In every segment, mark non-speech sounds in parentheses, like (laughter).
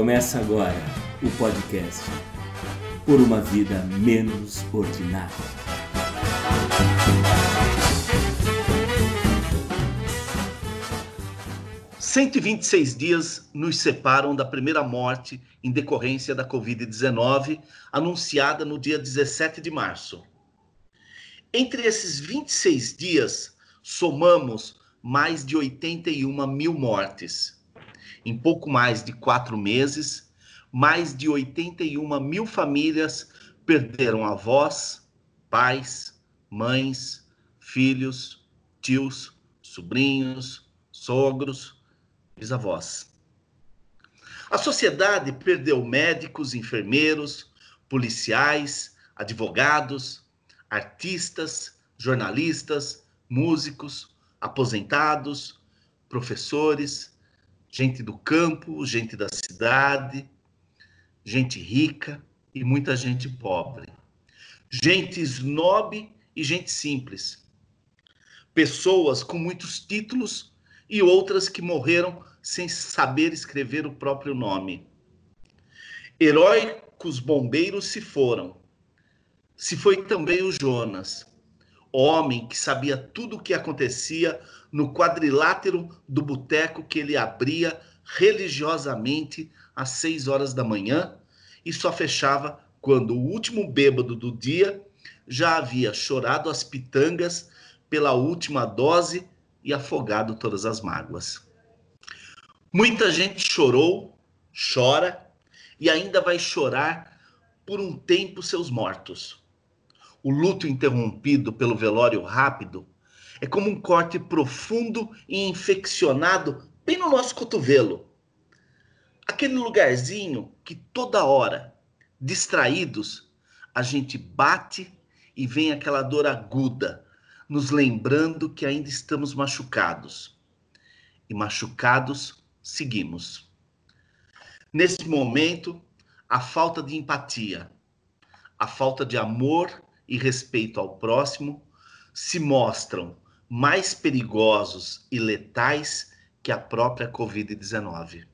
Começa agora o podcast Por uma Vida Menos Ordinária. Cento e vinte e seis dias nos separam da primeira morte em decorrência da Covid-19, anunciada no dia 17 de março. Entre esses 26 dias, somamos mais de 81 mil mortes em pouco mais de quatro meses, mais de 81 mil famílias perderam avós, pais, mães, filhos, tios, sobrinhos, sogros, bisavós. A sociedade perdeu médicos, enfermeiros, policiais, advogados, artistas, jornalistas, músicos, aposentados, professores, gente do campo, gente da cidade, gente rica e muita gente pobre. Gente snob e gente simples. Pessoas com muitos títulos e outras que morreram sem saber escrever o próprio nome. Heróicos bombeiros se foram. Se foi também o Jonas, homem que sabia tudo o que acontecia no quadrilátero do boteco que ele abria religiosamente às seis horas da manhã e só fechava quando o último bêbado do dia já havia chorado as pitangas pela última dose e afogado todas as mágoas. Muita gente chorou, chora e ainda vai chorar por um tempo seus mortos. O luto interrompido pelo velório rápido é como um corte profundo e infeccionado bem no nosso cotovelo. Aquele lugarzinho que toda hora, distraídos, a gente bate e vem aquela dor aguda, nos lembrando que ainda estamos machucados. E machucados, seguimos. Nesse momento, a falta de empatia, a falta de amor e respeito ao próximo se mostram mais perigosos e letais que a própria Covid-19.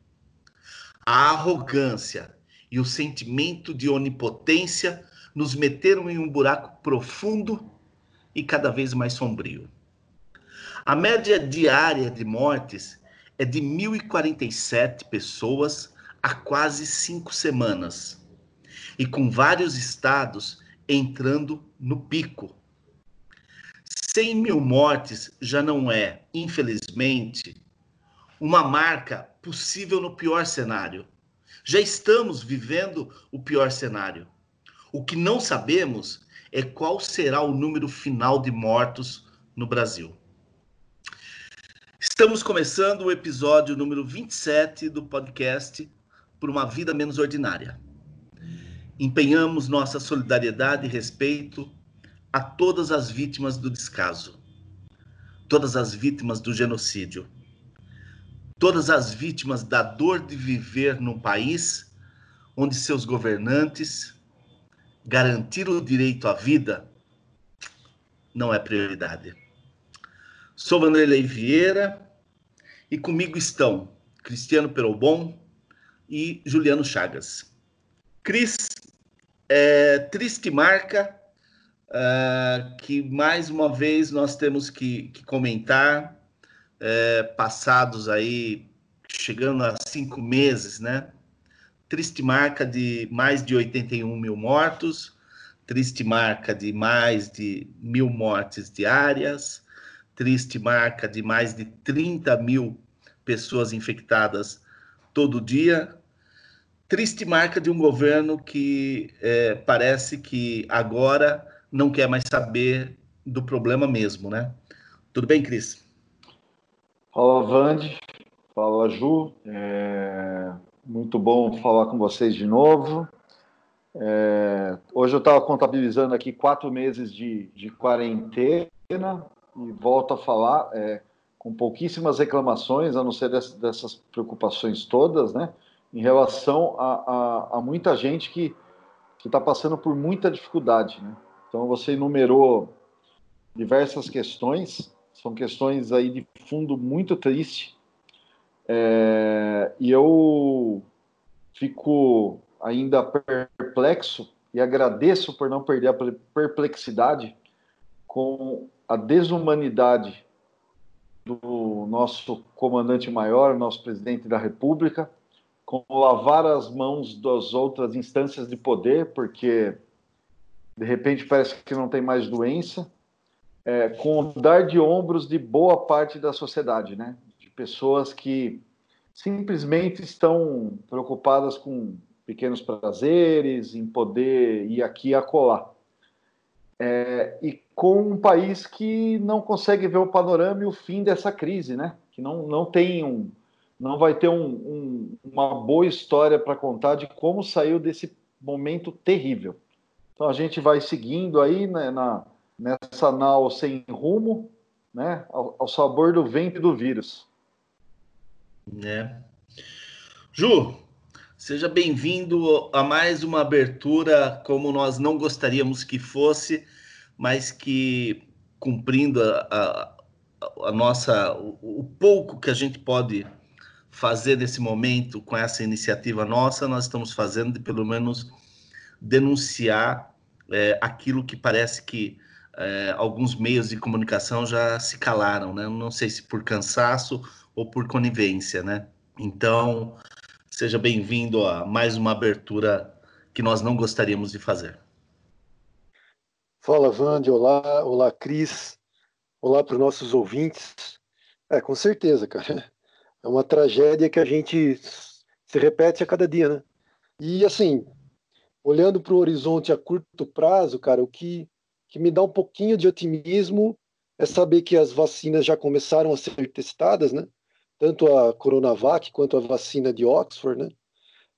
A arrogância e o sentimento de onipotência nos meteram em um buraco profundo e cada vez mais sombrio. A média diária de mortes é de 1.047 pessoas há quase cinco semanas, e com vários estados entrando no pico 100 mil mortes já não é, infelizmente, uma marca possível no pior cenário. Já estamos vivendo o pior cenário. O que não sabemos é qual será o número final de mortos no Brasil. Estamos começando o episódio número 27 do podcast Por uma Vida Menos Ordinária. Empenhamos nossa solidariedade e respeito a todas as vítimas do descaso, todas as vítimas do genocídio, todas as vítimas da dor de viver num país onde seus governantes garantiram o direito à vida não é prioridade. Sou Vanderlei Vieira e comigo estão Cristiano Perobon e Juliano Chagas. Cris, é, triste marca uh, que mais uma vez nós temos que, que comentar, é, passados aí, chegando a cinco meses, né? Triste marca de mais de 81 mil mortos, triste marca de mais de mil mortes diárias, triste marca de mais de 30 mil pessoas infectadas todo dia, triste marca de um governo que é, parece que agora não quer mais saber do problema mesmo, né? Tudo bem, Cris? Fala, Vande. Fala, Ju. É muito bom falar com vocês de novo. É... Hoje eu estava contabilizando aqui quatro meses de, de quarentena e volto a falar é, com pouquíssimas reclamações, a não ser dessas, dessas preocupações todas, né? Em relação a, a, a muita gente que está passando por muita dificuldade, né? Então você enumerou diversas questões, são questões aí de fundo muito triste. É, e eu fico ainda perplexo e agradeço por não perder a perplexidade com a desumanidade do nosso comandante maior, nosso presidente da República, com lavar as mãos das outras instâncias de poder, porque de repente parece que não tem mais doença, é, com o dar de ombros de boa parte da sociedade, né? De pessoas que simplesmente estão preocupadas com pequenos prazeres, em poder ir aqui e acolá. É, e com um país que não consegue ver o panorama e o fim dessa crise, né? Que não, não tem um, não vai ter um, um, uma boa história para contar de como saiu desse momento terrível. Então a gente vai seguindo aí né, na, nessa nau sem rumo, né, ao, ao sabor do vento e do vírus. Né? Ju, seja bem-vindo a mais uma abertura como nós não gostaríamos que fosse, mas que cumprindo a, a, a nossa o, o, pouco que a gente pode fazer nesse momento com essa iniciativa nossa, nós estamos fazendo de pelo menos denunciar é, aquilo que parece que é, alguns meios de comunicação já se calaram, né? Não sei se por cansaço ou por conivência, né? Então, seja bem-vindo a mais uma abertura que nós não gostaríamos de fazer. Fala, Vande, olá, olá, Cris, olá para os nossos ouvintes. É, com certeza, cara. É uma tragédia que a gente se repete a cada dia, né? E assim, olhando para o horizonte a curto prazo, cara, o que, que me dá um pouquinho de otimismo é saber que as vacinas já começaram a ser testadas, né? tanto a Coronavac quanto a vacina de Oxford, né?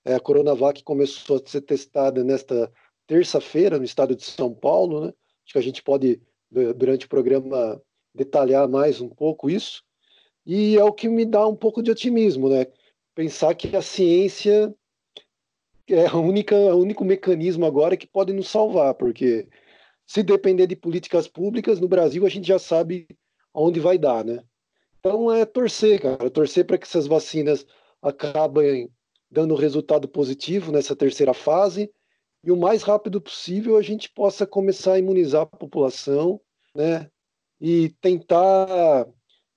É, a Coronavac começou a ser testada nesta terça-feira no estado de São Paulo, né? Acho que a gente pode, durante o programa, detalhar mais um pouco isso. E é o que me dá um pouco de otimismo, né? Pensar que a ciência é a única, o único mecanismo agora que pode nos salvar, porque se depender de políticas públicas, no Brasil a gente já sabe aonde vai dar, né? Então é torcer, cara, torcer para que essas vacinas acabem dando resultado positivo nessa terceira fase e o mais rápido possível a gente possa começar a imunizar a população, né? E tentar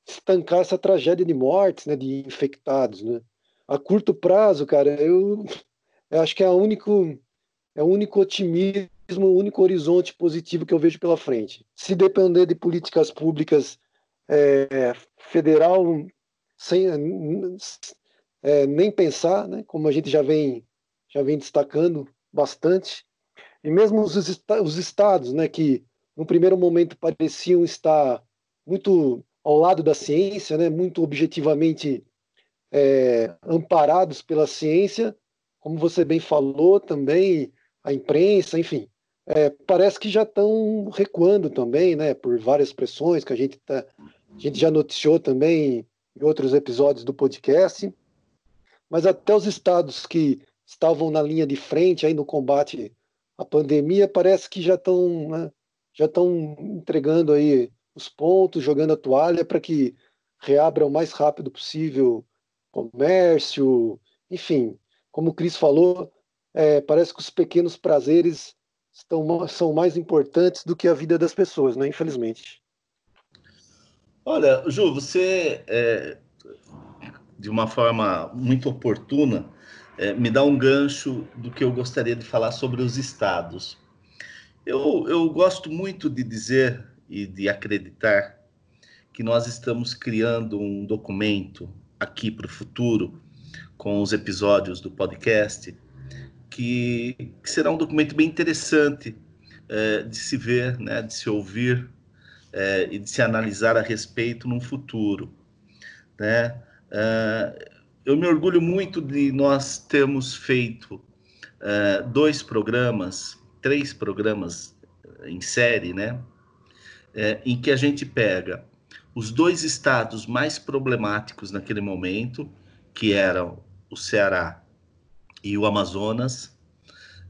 estancar essa tragédia de mortes, né, de infectados, né? A curto prazo, cara, eu, eu acho que é o único é o único otimismo, o único horizonte positivo que eu vejo pela frente. Se depender de políticas públicas é, federal sem é, nem pensar, né, como a gente já vem, já vem destacando bastante, e mesmo os, os estados, né, que no primeiro momento pareciam estar muito ao lado da ciência, né, muito objetivamente é, amparados pela ciência, como você bem falou também, a imprensa, enfim, é, parece que já estão recuando também, né, por várias pressões que a gente está a gente já noticiou também em outros episódios do podcast, mas até os estados que estavam na linha de frente aí no combate à pandemia parece que já estão né, já estão entregando aí os pontos, jogando a toalha para que reabra o mais rápido possível comércio, enfim, como o Cris falou, é, parece que os pequenos prazeres estão, são mais importantes do que a vida das pessoas, né? Infelizmente. Olha, Ju, você, é, de uma forma muito oportuna, é, me dá um gancho do que eu gostaria de falar sobre os estados. Eu, eu gosto muito de dizer e de acreditar que nós estamos criando um documento aqui para o futuro, com os episódios do podcast, que, que será um documento bem interessante é, de se ver, né, de se ouvir é, e de se analisar a respeito no futuro. Né? É, eu me orgulho muito de nós termos feito dois programas, três programas em série, né? Em que a gente pega os dois estados mais problemáticos naquele momento, que eram o Ceará e o Amazonas,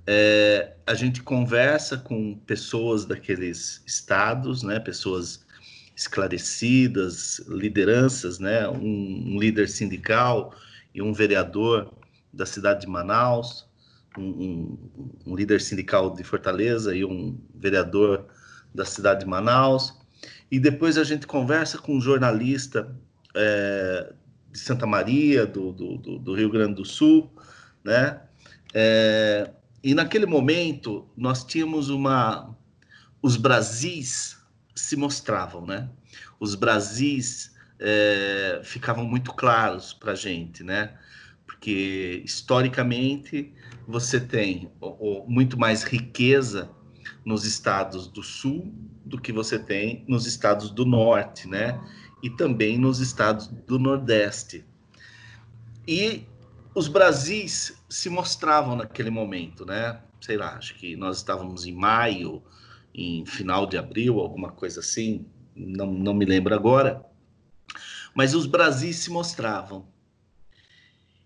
é, a gente conversa com pessoas daqueles estados, né, pessoas esclarecidas, lideranças, né, um, um líder sindical e um vereador da cidade de Manaus, um, um, um, líder sindical de Fortaleza e um vereador da cidade de Manaus. E depois a gente conversa com um jornalista é, de Santa Maria, do, do, do, Rio Grande do Sul, né? É, e naquele momento nós tínhamos uma. Os Brasis se mostravam, né? Os Brasis é, ficavam muito claros para a gente, né? Porque historicamente você tem muito mais riqueza nos estados do sul do que você tem nos estados do norte, né? E também nos estados do nordeste. E os Brasis se mostravam naquele momento, né? Sei lá, acho que nós estávamos em maio, em final de abril, alguma coisa assim, não, não me lembro agora. Mas os Brasis se mostravam.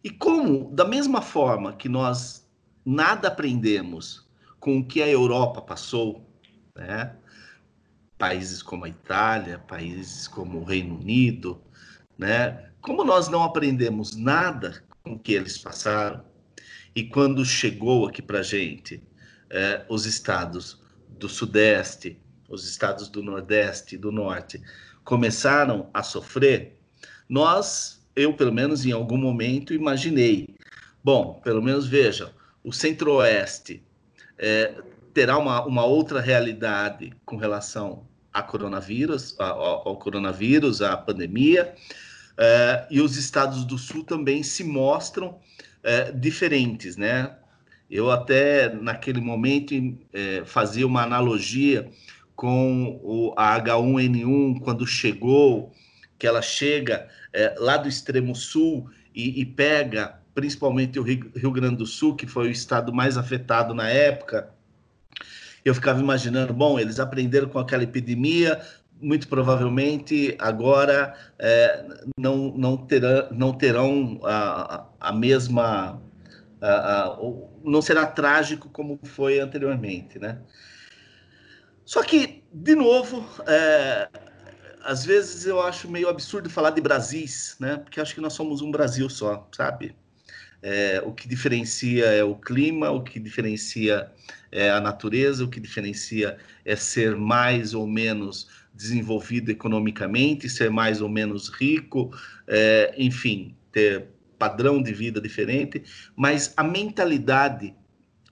E como, da mesma forma que nós nada aprendemos com o que a Europa passou, né? Países como a Itália, países como o Reino Unido, né? Como nós não aprendemos nada com o que eles passaram, e quando chegou aqui para gente, é, os estados do Sudeste, os estados do Nordeste do Norte começaram a sofrer, nós, eu pelo menos em algum momento, imaginei, bom, pelo menos vejam, o Centro-Oeste é, terá uma, uma outra realidade com relação a coronavírus, ao, ao coronavírus, à pandemia, é, e os estados do Sul também se mostram é, diferentes, né? Eu até naquele momento é, fazia uma analogia com o, a H1N1 quando chegou, que ela chega lá do extremo sul e, e pega principalmente o Rio Grande do Sul, que foi o estado mais afetado na época. Eu ficava imaginando, bom, eles aprenderam com aquela epidemia, muito provavelmente agora é, não, não, terão, não terão a, a mesma. A, a, não será trágico como foi anteriormente, né? Só que, de novo, é, às vezes eu acho meio absurdo falar de Brasis, né? Porque acho que nós somos um Brasil só, sabe? É, o que diferencia é o clima, o que diferencia é a natureza, o que diferencia é ser mais ou menos desenvolvido economicamente, ser mais ou menos rico, é, enfim, ter padrão de vida diferente, mas a mentalidade,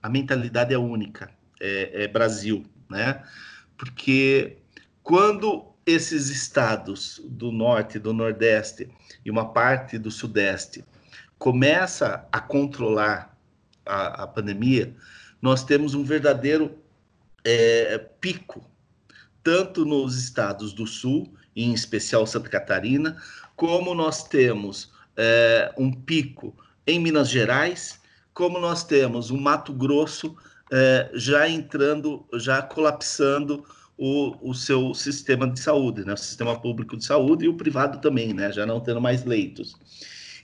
a mentalidade é única, é, é Brasil, né? Porque quando esses estados do norte, do nordeste e uma parte do sudeste começa a controlar a, a pandemia, nós temos um verdadeiro é, pico, tanto nos estados do sul, em especial Santa Catarina, como nós temos é, um pico em Minas Gerais, como nós temos o Mato Grosso é, já entrando, já colapsando o, o seu sistema de saúde, né? o sistema público de saúde e o privado também, né? já não tendo mais leitos.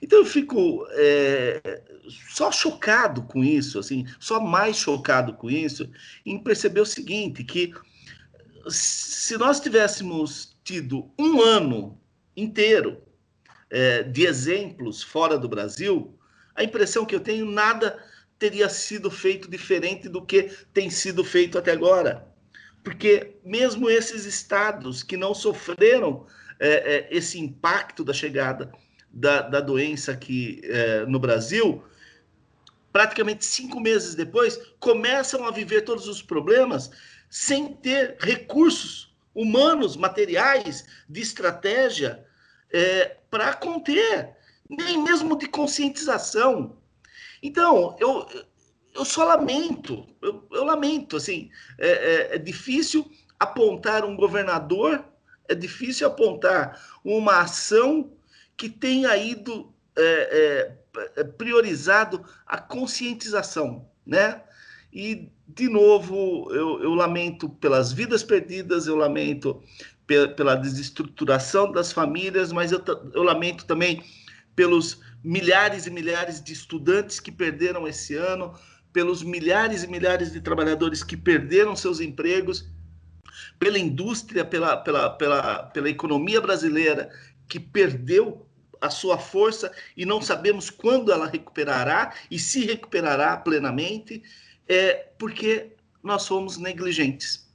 Então eu fico é, só chocado com isso, assim, só mais chocado com isso, em perceber o seguinte, que se nós tivéssemos tido um ano inteiro é, de exemplos fora do Brasil, a impressão que eu tenho nada teria sido feito diferente do que tem sido feito até agora. Porque mesmo esses estados que não sofreram é, é, esse impacto da chegada da, da doença aqui é, no Brasil, praticamente cinco meses depois, começam a viver todos os problemas sem ter recursos humanos, materiais, de estratégia é, para conter, nem mesmo de conscientização. Então, eu, eu só lamento, eu, eu lamento, assim, é, é, é difícil apontar um governador, é difícil apontar uma ação que tenha ido é, é, é, priorizado a conscientização, né? E, de novo, eu, eu lamento pelas vidas perdidas, eu lamento pela, pela desestruturação das famílias, mas eu, eu lamento também pelos milhares e milhares de estudantes que perderam esse ano, pelos milhares e milhares de trabalhadores que perderam seus empregos, pela indústria, pela, pela, pela, pela economia brasileira que perdeu a sua força e não sabemos quando ela recuperará e se recuperará plenamente, é porque nós somos negligentes.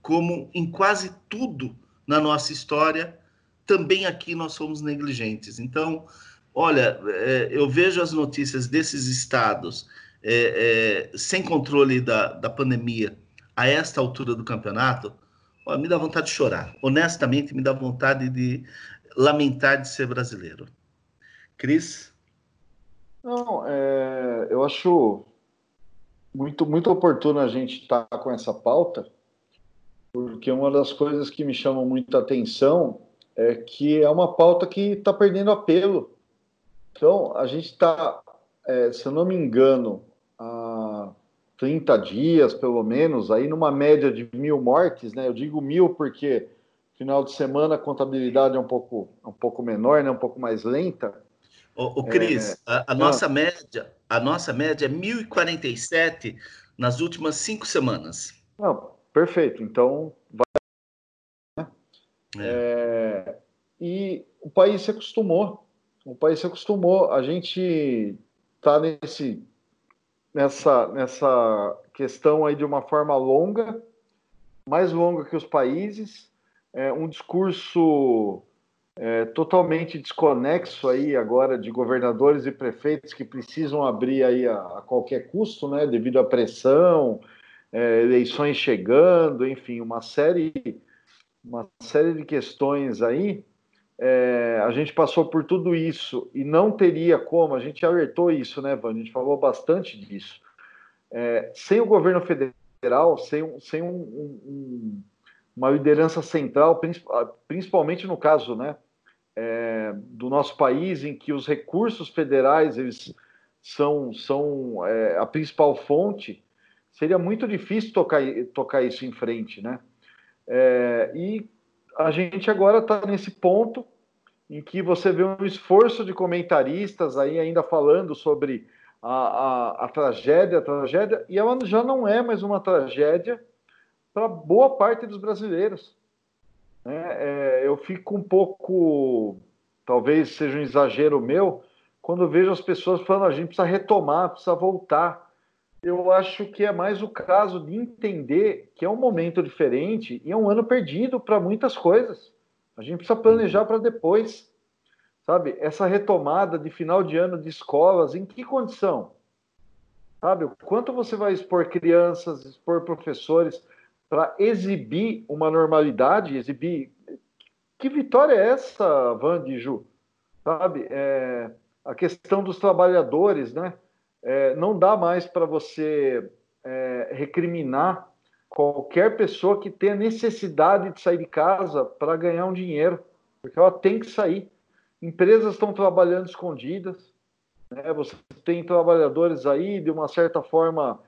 Como em quase tudo na nossa história, também aqui nós somos negligentes. Então, olha, é, eu vejo as notícias desses estados é, é, sem controle da, da pandemia a esta altura do campeonato, ó, me dá vontade de chorar. Honestamente, me dá vontade de lamentar de ser brasileiro. Cris? Não, é, eu acho muito, muito oportuno a gente estar tá com essa pauta, porque uma das coisas que me chamam muita atenção é que é uma pauta que está perdendo apelo. Então, a gente está, é, se eu não me engano, há 30 dias, pelo menos, aí numa média de mil mortes, né? Eu digo mil porque final de semana a contabilidade é um pouco, um pouco menor, né? um pouco mais lenta. O, o Cris, é, a, a nossa média, a nossa média é 1.047 nas últimas cinco semanas. Não, perfeito. Então, vai. Né? É. É, e o país se acostumou. O país se acostumou. A gente está nesse nessa nessa questão aí de uma forma longa, mais longa que os países é, um discurso é, totalmente desconexo aí agora de governadores e prefeitos que precisam abrir aí a, a qualquer custo, né, devido à pressão, é, eleições chegando, enfim, uma série, uma série de questões aí. É, a gente passou por tudo isso e não teria como, a gente alertou isso, né, Van? A gente falou bastante disso. É, sem o governo federal, sem, sem um, um, uma liderança central, ah, principalmente no caso né, é, do nosso país, em que os recursos federais eles são, são é, a principal fonte, seria muito difícil tocar, tocar isso em frente. Né? É, e a gente agora está nesse ponto em que você vê um esforço de comentaristas aí ainda falando sobre a, a, a tragédia, a tragédia, e ela já não é mais uma tragédia para boa parte dos brasileiros. É, é, eu fico um pouco, talvez seja um exagero meu, quando vejo as pessoas falando a gente precisa retomar, precisa voltar. Eu acho que é mais o caso de entender que é um momento diferente e é um ano perdido para muitas coisas. A gente precisa planejar para depois. Sabe? Essa retomada de final de ano de escolas, em que condição? Sabe? Quanto você vai expor crianças, expor professores? Para exibir uma normalidade, exibir. Que vitória é essa, Van de Ju? Sabe? É, a questão dos trabalhadores, né? É, não dá mais para você é, recriminar qualquer pessoa que tenha necessidade de sair de casa para ganhar um dinheiro, porque ela tem que sair. Empresas estão trabalhando escondidas, né? você tem trabalhadores aí, de uma certa forma,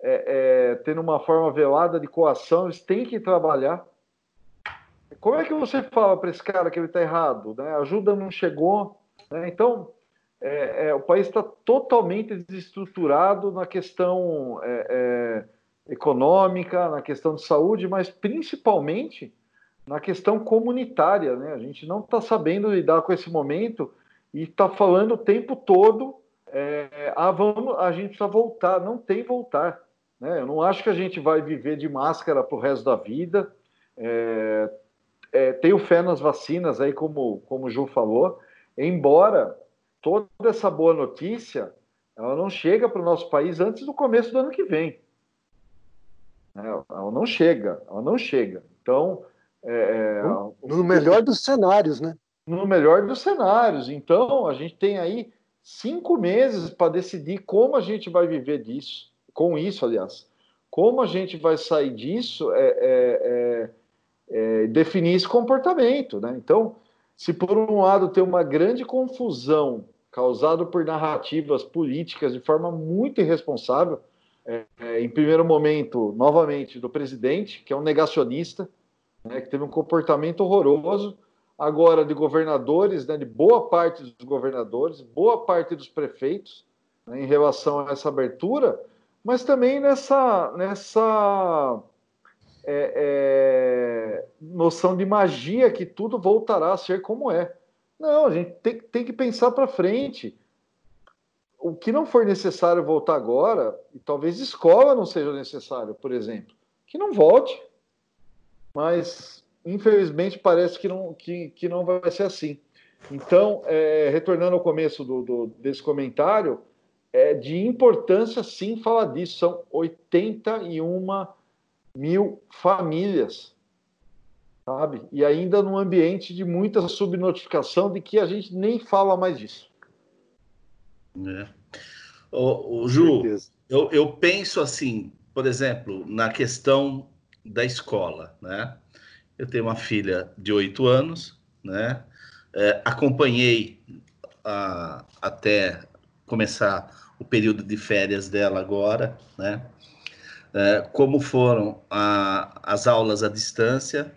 é, é, tendo uma forma velada de coação, eles têm que trabalhar. Como é que você fala para esse cara que ele está errado? Né? A ajuda não chegou. Né? Então, é, é o país está totalmente desestruturado na questão é, é, econômica, na questão de saúde, mas principalmente na questão comunitária. Né? A gente não está sabendo lidar com esse momento e está falando o tempo todo é, ah, vamos, a gente precisa voltar. Não tem voltar. Né? Eu não acho que a gente vai viver de máscara para o resto da vida. É, é, tenho fé nas vacinas, aí como, como o Ju falou, embora toda essa boa notícia ela não chega para o nosso país antes do começo do ano que vem. É, ela não chega, ela não chega. Então, é, é no, no melhor dos cenários, né? No melhor dos cenários. Então, a gente tem aí cinco meses para decidir como a gente vai viver disso com isso, aliás. Como a gente vai sair disso é, é, é, é, definir esse comportamento. Né? Então, se por um lado tem uma grande confusão causada por narrativas políticas de forma muito irresponsável, é, é, em primeiro momento, novamente, do presidente, que é um negacionista, né, que teve um comportamento horroroso, agora de governadores, né, de boa parte dos governadores, boa parte dos prefeitos, né, em relação a essa abertura, mas também nessa, nessa é, é, noção de magia que tudo voltará a ser como é. Não, a gente tem, tem que pensar para frente. O que não for necessário voltar agora, e talvez escola não seja necessário, por exemplo, que não volte. Mas, infelizmente, parece que não, que, que não vai ser assim. Então, é, retornando ao começo do, do, desse comentário, é de importância sim falar disso. São 81 mil famílias, sabe? E ainda num ambiente de muita subnotificação de que a gente nem fala mais disso. É. O, o Ju, eu, eu penso assim, por exemplo, na questão da escola, né? Eu tenho uma filha de oito anos, né? É, acompanhei a, até começar o período de férias dela agora, né? É, como foram a, as aulas à distância,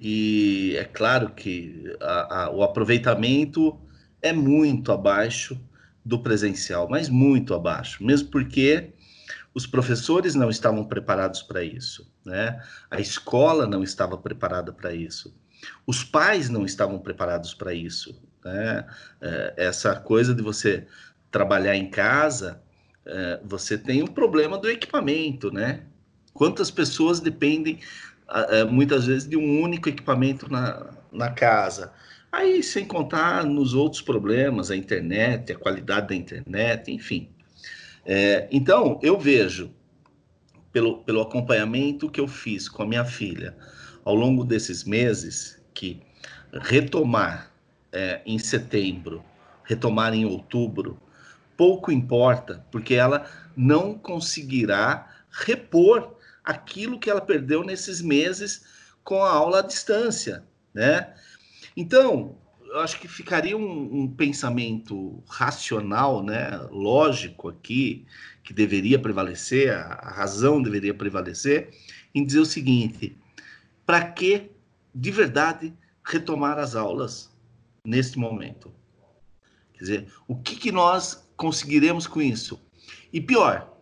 e é claro que a, a, o aproveitamento é muito abaixo do presencial, mas muito abaixo, mesmo porque os professores não estavam preparados para isso, né? A escola não estava preparada para isso. Os pais não estavam preparados para isso, né? É, essa coisa de você trabalhar em casa, é, você tem um problema do equipamento, né? Quantas pessoas dependem é, muitas vezes de um único equipamento na, na casa? Aí, sem contar nos outros problemas, a internet, a qualidade da internet, enfim. É, então, eu vejo, pelo, pelo acompanhamento que eu fiz com a minha filha ao longo desses meses, que retomar é, em setembro, retomar em outubro, pouco importa, porque ela não conseguirá repor aquilo que ela perdeu nesses meses com a aula à distância, né? Então, eu acho que ficaria um, um, pensamento racional, né, lógico aqui, que deveria prevalecer, a, a razão deveria prevalecer, em dizer o seguinte: para que, de verdade, retomar as aulas neste momento? Quer dizer, o que, que nós conseguiremos com isso? E pior,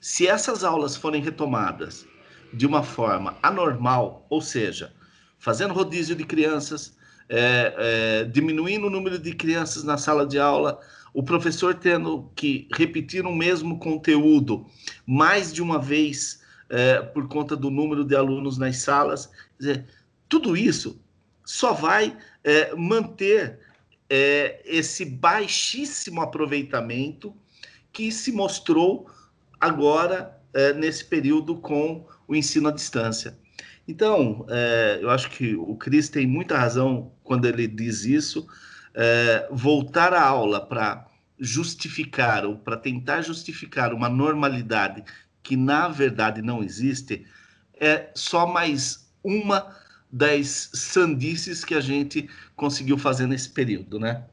se essas aulas forem retomadas de uma forma anormal, ou seja, fazendo rodízio de crianças, é, é, diminuindo o número de crianças na sala de aula, o professor tendo que repetir o mesmo conteúdo mais de uma vez é, por conta do número de alunos nas salas. Dizer, tudo isso só vai é, manter é, esse baixíssimo aproveitamento que se mostrou agora é, nesse período com o ensino à distância. Então, é, eu acho que o Cris tem muita razão quando ele diz isso. É, voltar à aula para justificar ou para tentar justificar uma normalidade que na verdade não existe é só mais uma das sandices que a gente conseguiu fazer nesse período, né?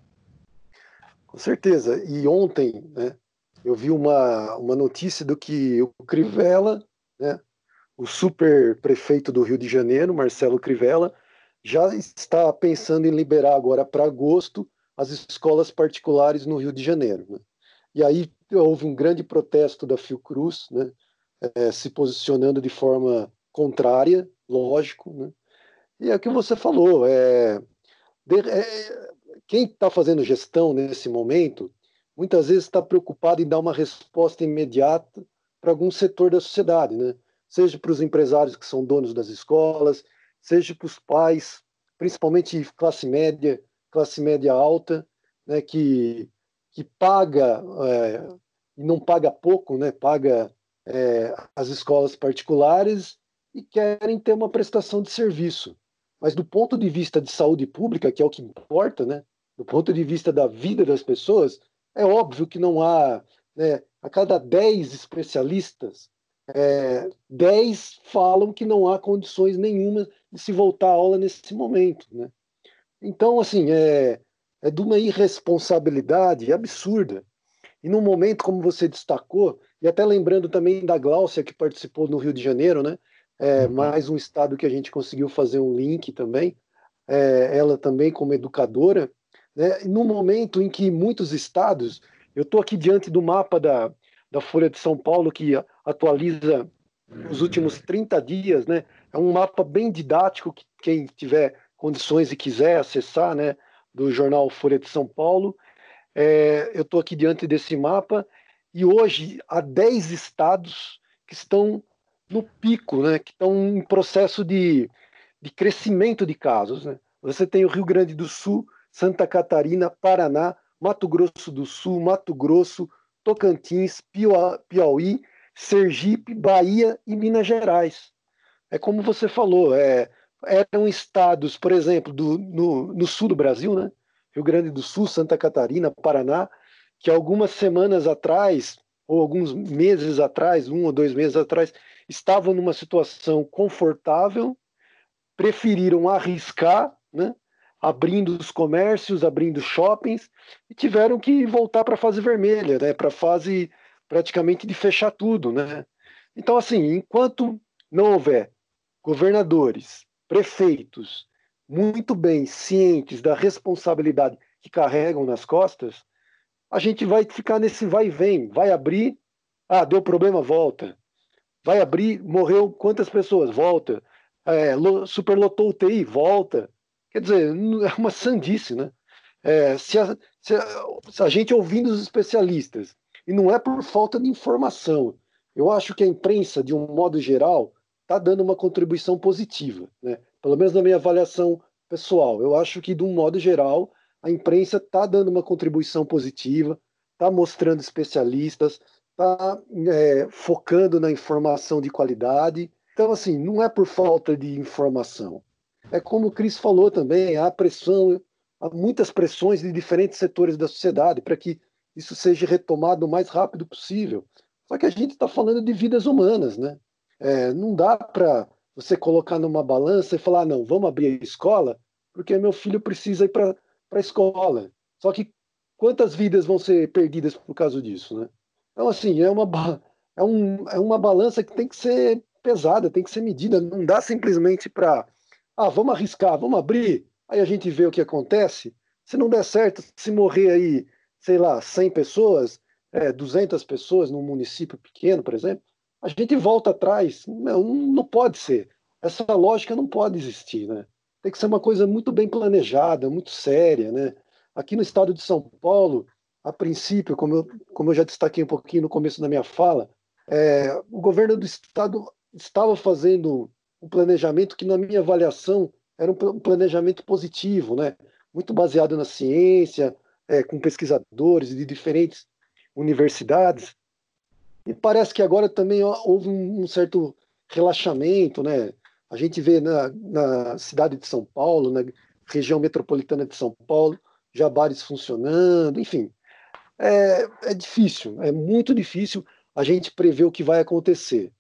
Com certeza. E ontem, né, eu vi uma, uma notícia do que o Crivella, né, o super prefeito do Rio de Janeiro, Marcelo Crivella, já está pensando em liberar agora para agosto as escolas particulares no Rio de Janeiro. Né? E aí houve um grande protesto da Fiocruz, né? É, se posicionando de forma contrária, lógico. Né? E é o que você falou, é, de, é quem está fazendo gestão nesse momento, muitas vezes está preocupado em dar uma resposta imediata para algum setor da sociedade, né? seja para os empresários que são donos das escolas, seja para os pais, principalmente classe média, classe média alta, né, que, que paga, é, e não paga pouco, né, paga é, as escolas particulares e querem ter uma prestação de serviço. Mas do ponto de vista de saúde pública, que é o que importa, né, do ponto de vista da vida das pessoas, é óbvio que não há, né, a cada 10 especialistas, é, 10 falam que não há condições nenhuma de se voltar à aula nesse momento. Né? Então, assim, é, é de uma irresponsabilidade absurda. E num momento, como você destacou, e até lembrando também da Gláucia, que participou no Rio de Janeiro, né? É, uhum. mais um estado que a gente conseguiu fazer um link também, é, ela também como educadora, né? no momento em que muitos estados, eu estou aqui diante do mapa da, da Folha de São Paulo, que atualiza os últimos 30 dias, né? É um mapa bem didático que quem tiver condições e quiser acessar, né, do jornal Folha de São Paulo, é, eu estou aqui diante desse mapa e hoje há 10 estados que estão no pico, né, que estão em processo de, de crescimento de casos. Né? Você tem o Rio Grande do Sul, Santa Catarina, Paraná, Mato Grosso do Sul, Mato Grosso, Tocantins, Piauí, Sergipe, Bahia e Minas Gerais. É como você falou, é, eram estados, por exemplo, do, no, no sul do Brasil, né? Rio Grande do Sul, Santa Catarina, Paraná, que algumas semanas atrás, ou alguns meses atrás, um ou dois meses atrás, estavam numa situação confortável, preferiram arriscar, né? abrindo os comércios, abrindo shoppings, e tiveram que voltar para a fase vermelha, né? para a fase praticamente de fechar tudo. Né? Então, assim, enquanto não houver governadores, prefeitos, muito bem cientes da responsabilidade que carregam nas costas, a gente vai ficar nesse vai e vem, vai abrir, ah, deu problema, volta. Vai abrir, morreu quantas pessoas? Volta. É, superlotou TI, volta. Quer dizer, é uma sandice, né? É, se, a, se, a, se, a, gente ouvindo os especialistas, e não é por falta de informação, eu acho que a imprensa, de um modo geral, está dando uma contribuição positiva, né? pelo menos na minha avaliação pessoal. Eu acho que, de um modo geral, a imprensa está dando uma contribuição positiva, está mostrando especialistas, está é, focando na informação de qualidade. Então, assim, não é por falta de informação. É como o Cris falou também, há pressão, há muitas pressões de diferentes setores da sociedade para que isso seja retomado o mais rápido possível. Só que a gente está falando de vidas humanas, né? É, não dá para você colocar numa balança e falar, não, vamos abrir a escola, porque meu filho precisa ir para a escola. Só que quantas vidas vão ser perdidas por causa disso, né? Então, assim, é uma, é, um, é uma balança que tem que ser pesada, tem que ser medida. Não dá simplesmente para, ah, vamos arriscar, vamos abrir, aí a gente vê o que acontece. Se não der certo, se morrer aí, sei lá, 100 pessoas, é, 200 pessoas num município pequeno, por exemplo, a gente volta atrás. Não, não pode ser. Essa lógica não pode existir, né? Tem que ser uma coisa muito bem planejada, muito séria, né? Aqui no estado de São Paulo, a princípio, como eu, como eu já destaquei um pouquinho no começo da minha fala, é, o governo do estado estava fazendo um planejamento que, na minha avaliação, era um planejamento positivo, né? muito baseado na ciência, é, com pesquisadores de diferentes universidades, e parece que agora também houve um certo relaxamento, né? A gente vê na, na cidade de São Paulo, na região metropolitana de São Paulo, já bares funcionando, enfim. É, é difícil, é muito difícil a gente prever o que vai acontecer.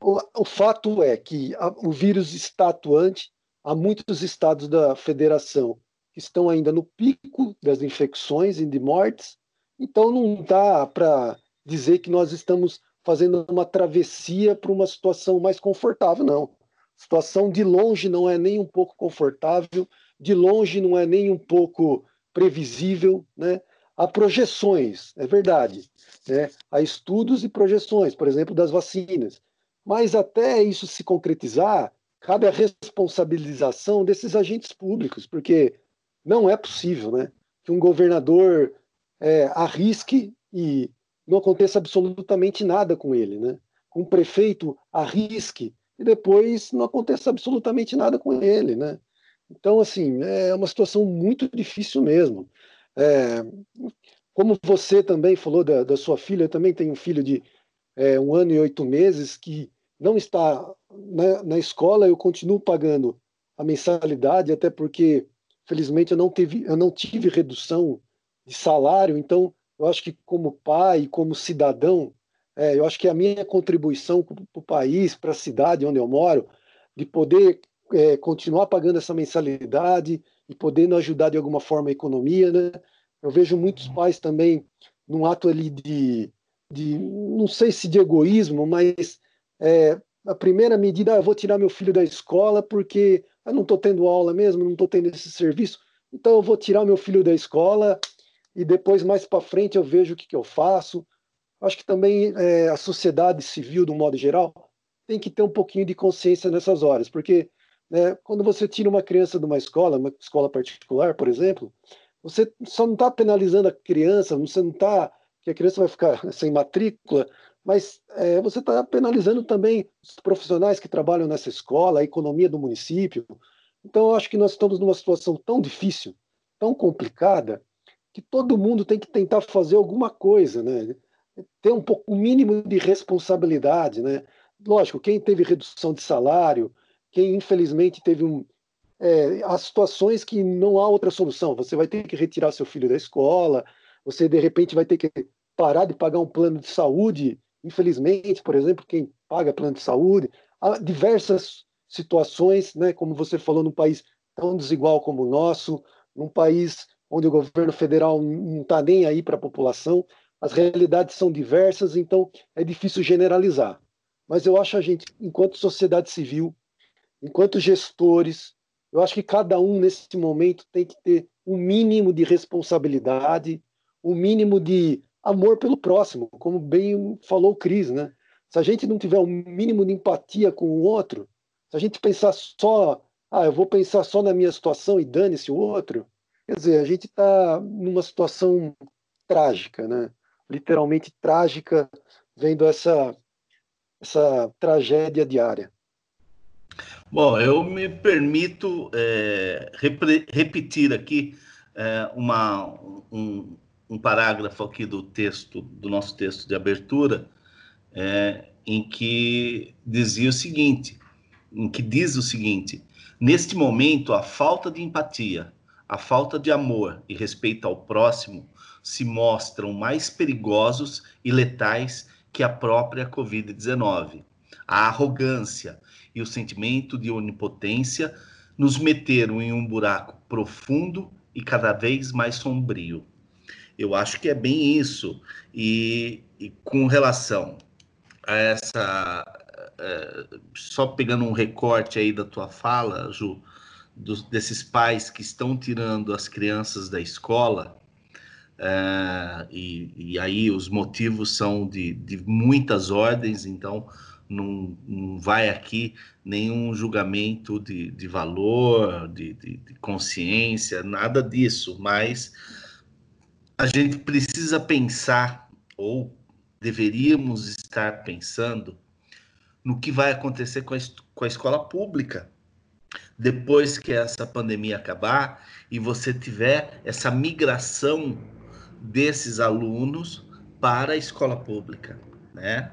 O, o fato é que a, o vírus está atuante, há muitos estados da federação que estão ainda no pico das infecções e de mortes, então não dá para dizer que nós estamos fazendo uma travessia para uma situação mais confortável, não. Situação de longe não é nem um pouco confortável, de longe não é nem um pouco previsível, né? Há projeções, é verdade, né? Há estudos e projeções, por exemplo, das vacinas. Mas até isso se concretizar, cabe a responsabilização desses agentes públicos, porque não é possível, né? Que um governador é, arrisque e não aconteça absolutamente nada com ele, né? Um prefeito arrisque e depois não aconteça absolutamente nada com ele, né? Então, assim, é uma situação muito difícil mesmo. É, como você também falou da, da, sua filha, eu também tenho um filho de é, um ano e oito meses que não está na, na, escola, eu continuo pagando a mensalidade, até porque, felizmente, eu não, teve, eu não tive redução de salário, então eu acho que como pai, como cidadão, é, eu acho que a minha contribuição para o país, para a cidade onde eu moro, de poder é, continuar pagando essa mensalidade e podendo ajudar de alguma forma a economia, né? Eu vejo muitos pais também num ato ali de, de não sei se de egoísmo, mas é, a primeira medida, ah, eu vou tirar meu filho da escola porque eu não estou tendo aula mesmo, não estou tendo esse serviço, então eu vou tirar meu filho da escola e depois mais para frente eu vejo o que, que eu faço. Acho que também é, a sociedade civil, de um modo geral, tem que ter um pouquinho de consciência nessas horas, porque Né? Quando você tira uma criança de uma escola, uma escola particular, por exemplo, você só não está penalizando a criança, você não está que a criança vai ficar (laughs) sem matrícula, mas é, você está penalizando também os profissionais que trabalham nessa escola, a economia do município. Então, eu acho que nós estamos numa situação tão difícil, tão complicada, que todo mundo tem que tentar fazer alguma coisa, né? Ter um pouco, um mínimo de responsabilidade, né? Lógico, quem teve redução de salário, quem infelizmente teve um, é, as situações que não há outra solução. Você vai ter que retirar seu filho da escola, você de repente vai ter que parar de pagar um plano de saúde. Infelizmente, por exemplo, quem paga plano de saúde, há diversas situações, né, como você falou, num país tão desigual como o nosso, num país onde o governo federal não está nem aí para a população, as realidades são diversas, então é difícil generalizar. Mas eu acho a gente, enquanto sociedade civil, enquanto gestores, eu acho que cada um nesse momento tem que ter um mínimo de responsabilidade, um mínimo de amor pelo próximo, como bem falou o Cris, né? Se a gente não tiver um mínimo de empatia com o outro, se a gente pensar só, ah, eu vou pensar só na minha situação e dane-se o outro, quer dizer, a gente está numa situação trágica, né? Literalmente trágica, vendo essa essa tragédia diária. Bom, eu me permito é, repetir aqui é, uma, um, um parágrafo aqui do texto, do nosso texto de abertura, é, em que dizia o seguinte, em que diz o seguinte: neste momento a falta de empatia, a falta de amor e respeito ao próximo se mostram mais perigosos e letais que a própria Covid-19. A arrogância e o sentimento de onipotência nos meteram em um buraco profundo e cada vez mais sombrio. Eu acho que é bem isso. E, e com relação a essa. É, só pegando um recorte aí da tua fala, Ju, dos, desses pais que estão tirando as crianças da escola, é, e, e, aí os motivos são de, de muitas ordens, então não, não, vai aqui nenhum julgamento de, de valor, de, de, de consciência, nada disso, mas a gente precisa pensar, ou deveríamos estar pensando, no que vai acontecer com a, com a escola pública. Depois que essa pandemia acabar e você tiver essa migração desses alunos para a escola pública, né?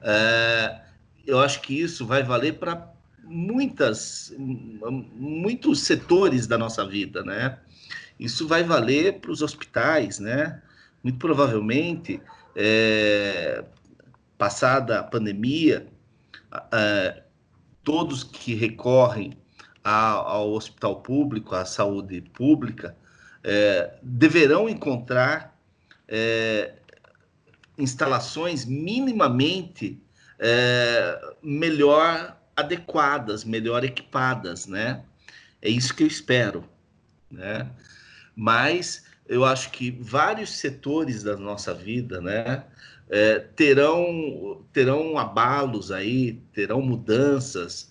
É, eu acho que isso vai valer para muitas, muitos setores da nossa vida, né? Isso vai valer para os hospitais, né? Muito provavelmente, é, passada a pandemia, é, todos que recorrem ao, ao hospital público, à saúde pública, é, deverão encontrar é, instalações minimamente é, melhor adequadas, melhor equipadas, né? É isso que eu espero, né? mas eu acho que vários setores da nossa vida, né, é, terão terão abalos aí, terão mudanças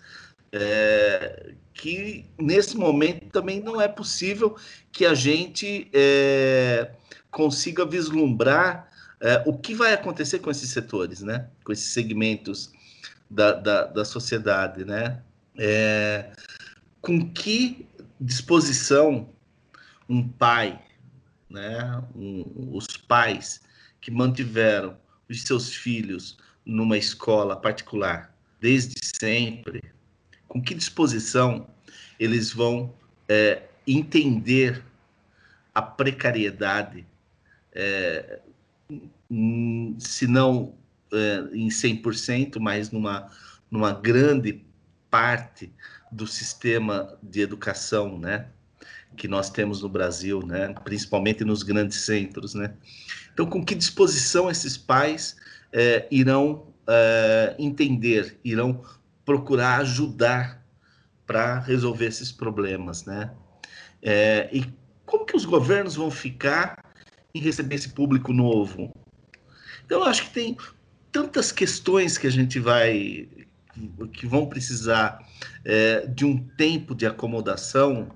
é, que nesse momento também não é possível que a gente é, consiga vislumbrar é, o que vai acontecer com esses setores, né, com esses segmentos da, da, da sociedade, né, é, com que disposição um pai, né, um, os pais que mantiveram os seus filhos numa escola particular desde sempre, com que disposição eles vão é, entender a precariedade, é, se não é, em 100%, mas numa, numa grande parte do sistema de educação, né? que nós temos no Brasil, né? principalmente nos grandes centros. Né? Então, com que disposição esses pais é, irão é, entender, irão procurar ajudar para resolver esses problemas? Né? É, e como que os governos vão ficar em receber esse público novo? Então, eu acho que tem tantas questões que a gente vai que vão precisar é, de um tempo de acomodação,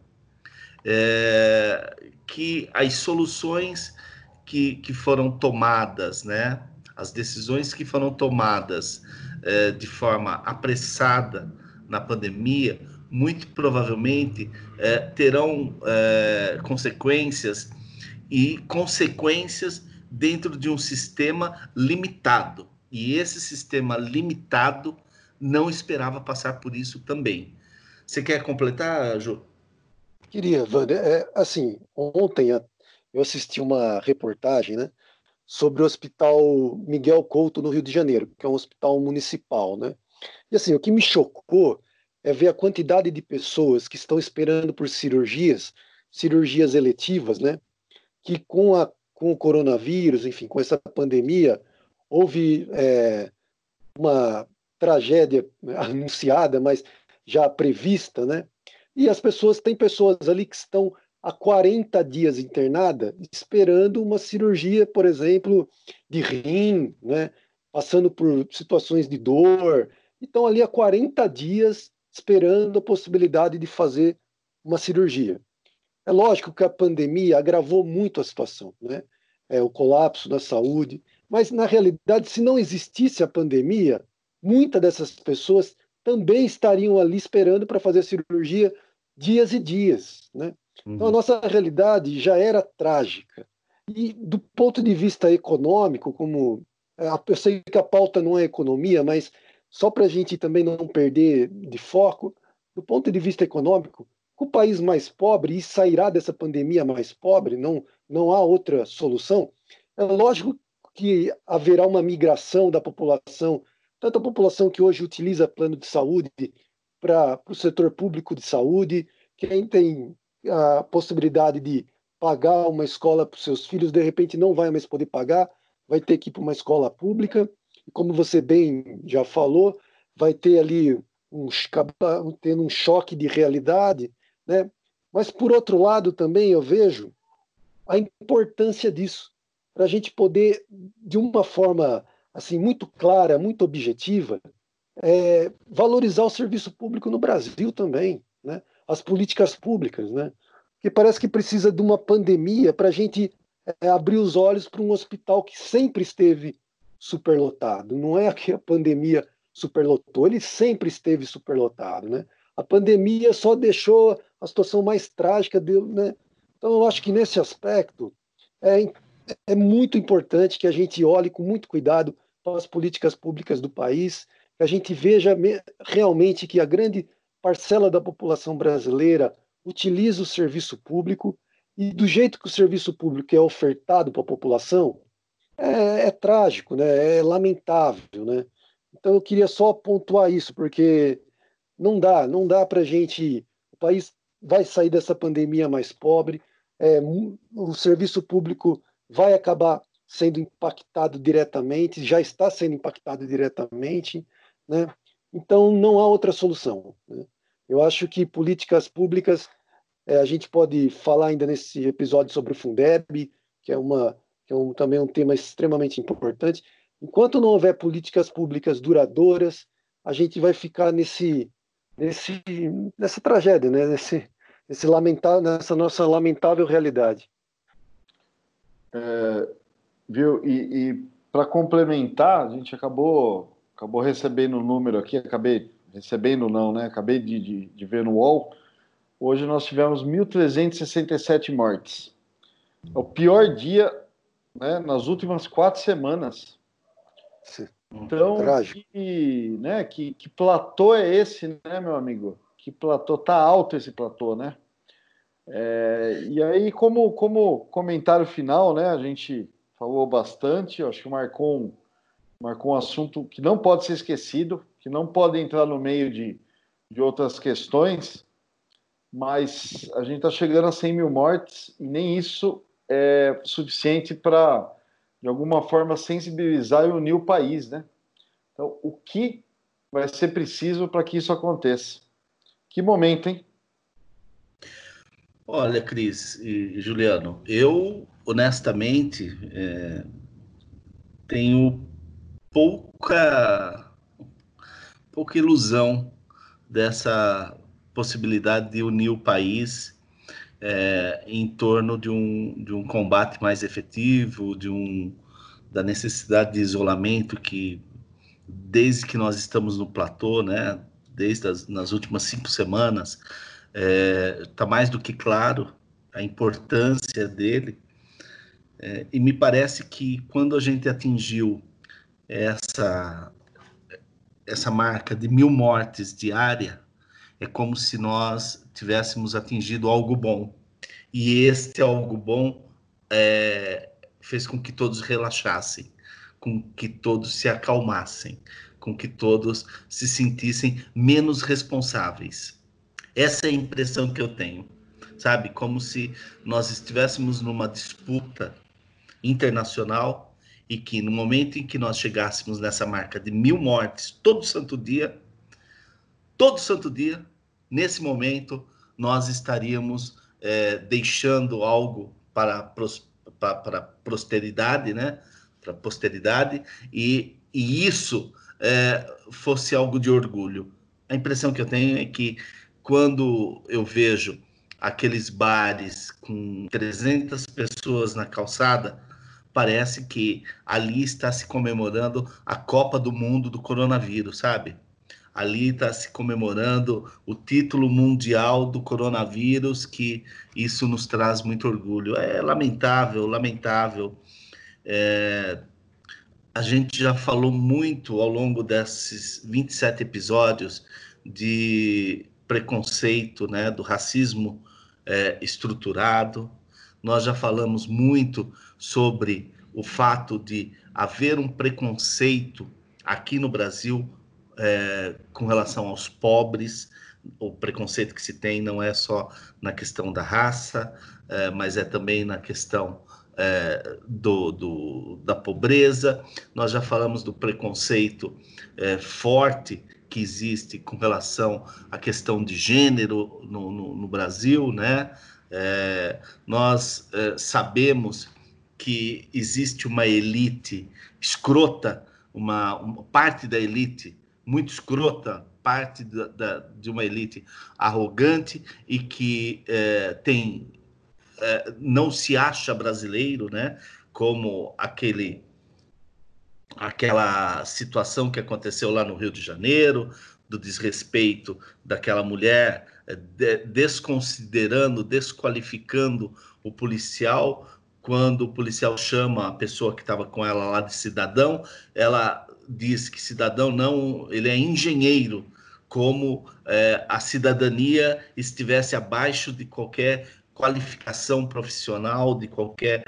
é, que as soluções que, que foram tomadas, né, as decisões que foram tomadas é, de forma apressada na pandemia, muito provavelmente é, terão é, consequências e consequências dentro de um sistema limitado. E esse sistema limitado não esperava passar por isso também. Você quer completar, Ju? Queria, Wander. É, assim, ontem eu assisti uma reportagem né, sobre o Hospital Miguel Couto, no Rio de Janeiro, que é um hospital municipal. Né? E assim, o que me chocou é ver a quantidade de pessoas que estão esperando por cirurgias, cirurgias eletivas, né? Que com, a, com o coronavírus, enfim, com essa pandemia, houve é, uma tragédia (laughs) anunciada, mas já prevista, né? E as pessoas, tem pessoas ali que estão há 40 dias internada esperando uma cirurgia, por exemplo, de rim, né? Passando por situações de dor. Então, ali há 40 dias esperando a possibilidade de fazer uma cirurgia. É lógico que a pandemia agravou muito a situação, né? É, o colapso da saúde, mas na realidade, se não existisse a pandemia, muitas dessas pessoas também estariam ali esperando para fazer cirurgia dias e dias, né? Uhum. Então a nossa realidade já era trágica. E do ponto de vista econômico, como é, eu sei que a pauta não é economia, mas só para a gente também não perder de foco, do ponto de vista econômico, o país mais pobre e sairá dessa pandemia mais pobre, não, não há outra solução. É lógico que haverá uma migração da população, tanto a população que hoje utiliza plano de saúde para o setor público de saúde, quem tem a possibilidade de pagar uma escola para os seus filhos, de repente não vai mais poder pagar, vai ter que ir para uma escola pública como você bem já falou, vai ter ali um, tendo um choque de realidade, né? Mas por outro lado também eu vejo a importância disso para a gente poder, de uma forma assim muito clara, muito objetiva, é, valorizar o serviço público no Brasil também, né? As políticas públicas, né? Que parece que precisa de uma pandemia para a gente é, abrir os olhos para um hospital que sempre esteve superlotado. Não é que a pandemia superlotou, ele sempre esteve superlotado, né? A pandemia só deixou a situação mais trágica dele, né? Então eu acho que nesse aspecto é, é muito importante que a gente olhe com muito cuidado para as políticas públicas do país, que a gente veja realmente que a grande parcela da população brasileira utiliza o serviço público e do jeito que o serviço público é ofertado para a população, é, é, trágico, né? é lamentável. Né? Então eu queria só pontuar isso, porque não dá, não dá para a gente. O país vai sair dessa pandemia mais pobre, é, o serviço público vai acabar sendo impactado diretamente, já está sendo impactado diretamente, né? Então não há outra solução. Né? Eu acho que políticas públicas, é, a gente pode falar ainda nesse episódio sobre o Fundeb, que é uma que é um, também um tema extremamente importante. Enquanto não houver políticas públicas duradouras, a gente vai ficar nesse, nesse, nessa tragédia, né? nesse, nesse lamentável, nessa nossa lamentável realidade. É, viu? E, e para complementar, a gente acabou, acabou recebendo um número aqui, acabei recebendo não, né? Acabei de, de, de ver no UOL. Hoje nós tivemos 1.367 mortes. É o pior dia né, nas últimas quatro semanas. Então, que, né, que, que platô é esse, né, meu amigo? Que platô, tá alto esse platô, né? É, e aí, como, como comentário final, né, a gente falou bastante, acho que marcou um, marcou um assunto que não pode ser esquecido, que não pode entrar no meio de, de outras questões, mas a gente está chegando a 100 mil mortes e nem isso é suficiente para, de alguma forma, sensibilizar e unir o país, né? Então, o que vai ser preciso para que isso aconteça? Que momento, hein? Olha, Cris e Juliano, eu honestamente é, tenho pouca pouca ilusão dessa possibilidade de unir o país é, em torno de um, de um combate mais efetivo, de um, da necessidade de isolamento que, desde que nós estamos no platô, né, desde as nas últimas cinco semanas, está é, tá mais do que claro a importância dele. É, e me parece que quando a gente atingiu essa, essa marca de mil mortes diária, é como se nós tivéssemos atingido algo bom. E este algo bom é, fez com que todos relaxassem, com que todos se acalmassem, com que todos se sentissem menos responsáveis. Essa é a impressão que eu tenho, sabe? Como se nós estivéssemos numa disputa internacional e que no momento em que nós chegássemos nessa marca de mil mortes todo santo dia, todo santo dia, nesse momento, nós estaríamos é, deixando algo para, para, para posteridade, né? Para posteridade, e, e isso é, fosse algo de orgulho. A impressão que eu tenho é que quando eu vejo aqueles bares com 300 pessoas na calçada, parece que ali está se comemorando a Copa do Mundo do coronavírus, sabe? ali está se comemorando o título mundial do coronavírus, que isso nos traz muito orgulho. É lamentável, lamentável. É, a gente já falou muito ao longo desses 27 episódios de preconceito, né, do racismo é, estruturado. Nós já falamos muito sobre o fato de haver um preconceito aqui no Brasil é, com relação aos pobres, o preconceito que se tem não é só na questão da raça, é, mas é também na questão é, do, do, da pobreza. Nós já falamos do preconceito é, forte que existe com relação à questão de gênero no, no, no Brasil, né? É, nós é, sabemos que existe uma elite escrota, uma, uma parte da elite muito escrota, parte da, da, de uma elite arrogante e que é, tem é, não se acha brasileiro, né? Como aquele aquela situação que aconteceu lá no Rio de Janeiro, do desrespeito daquela mulher, desconsiderando, desqualificando o policial quando o policial chama a pessoa que estava com ela lá de cidadão, ela diz que cidadão não, ele é engenheiro, como é, a cidadania estivesse abaixo de qualquer qualificação profissional, de qualquer